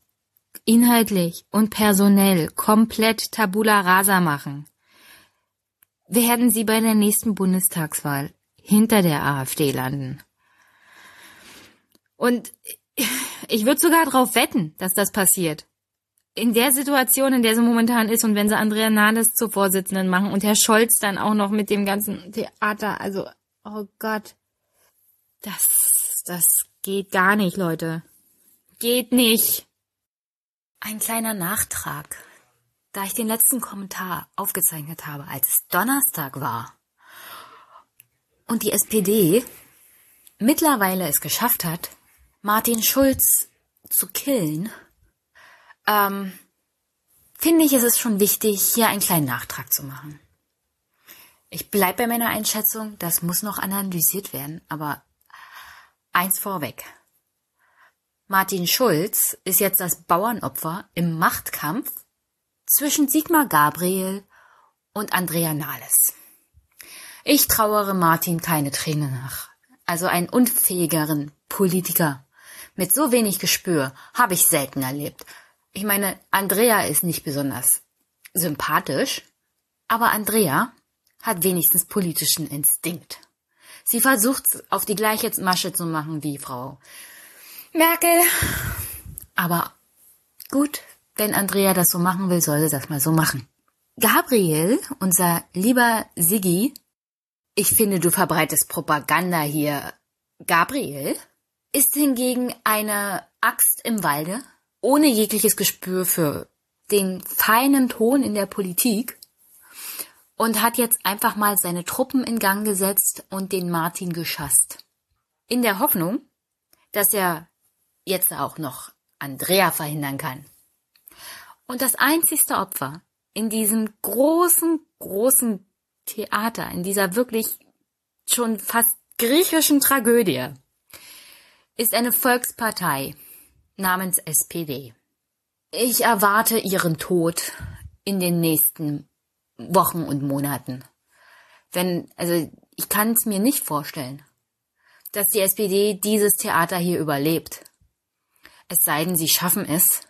inhaltlich und personell komplett tabula rasa machen, werden sie bei der nächsten Bundestagswahl hinter der AfD landen. Und ich würde sogar darauf wetten, dass das passiert. in der Situation, in der sie momentan ist und wenn sie Andrea Nahles zur Vorsitzenden machen und Herr Scholz dann auch noch mit dem ganzen Theater, also, oh Gott. Das, das geht gar nicht, Leute. Geht nicht. Ein kleiner Nachtrag. Da ich den letzten Kommentar aufgezeichnet habe, als es Donnerstag war und die SPD mittlerweile es geschafft hat, Martin Schulz zu killen, ähm, finde ich, ist es schon wichtig, hier einen kleinen Nachtrag zu machen. Ich bleibe bei meiner Einschätzung, das muss noch analysiert werden, aber eins vorweg. Martin Schulz ist jetzt das Bauernopfer im Machtkampf zwischen Sigmar Gabriel und Andrea Nahles. Ich trauere Martin keine Träne nach. Also einen unfähigeren Politiker mit so wenig Gespür habe ich selten erlebt. Ich meine, Andrea ist nicht besonders sympathisch, aber Andrea hat wenigstens politischen Instinkt. Sie versucht auf die gleiche Masche zu machen wie Frau Merkel. Aber gut, wenn Andrea das so machen will, soll sie das mal so machen. Gabriel, unser lieber Siggi, ich finde, du verbreitest Propaganda hier. Gabriel ist hingegen eine Axt im Walde, ohne jegliches Gespür für den feinen Ton in der Politik und hat jetzt einfach mal seine Truppen in Gang gesetzt und den Martin geschasst. In der Hoffnung, dass er jetzt auch noch Andrea verhindern kann. Und das einzigste Opfer in diesem großen, großen Theater, in dieser wirklich schon fast griechischen Tragödie, ist eine Volkspartei namens SPD. Ich erwarte ihren Tod in den nächsten Wochen und Monaten. Wenn, also ich kann es mir nicht vorstellen, dass die SPD dieses Theater hier überlebt. Es sei denn, sie schaffen es,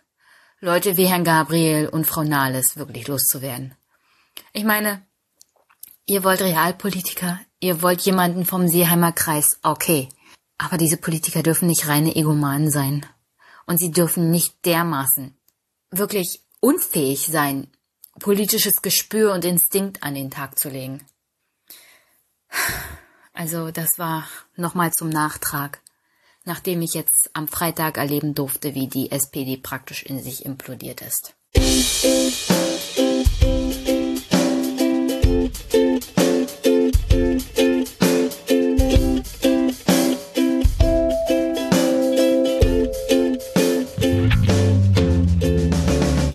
Leute wie Herrn Gabriel und Frau Nahles wirklich loszuwerden. Ich meine, ihr wollt Realpolitiker, ihr wollt jemanden vom Seeheimer Kreis, okay. Aber diese Politiker dürfen nicht reine Egomanen sein. Und sie dürfen nicht dermaßen wirklich unfähig sein, politisches Gespür und Instinkt an den Tag zu legen. Also das war nochmal zum Nachtrag, nachdem ich jetzt am Freitag erleben durfte, wie die SPD praktisch in sich implodiert ist.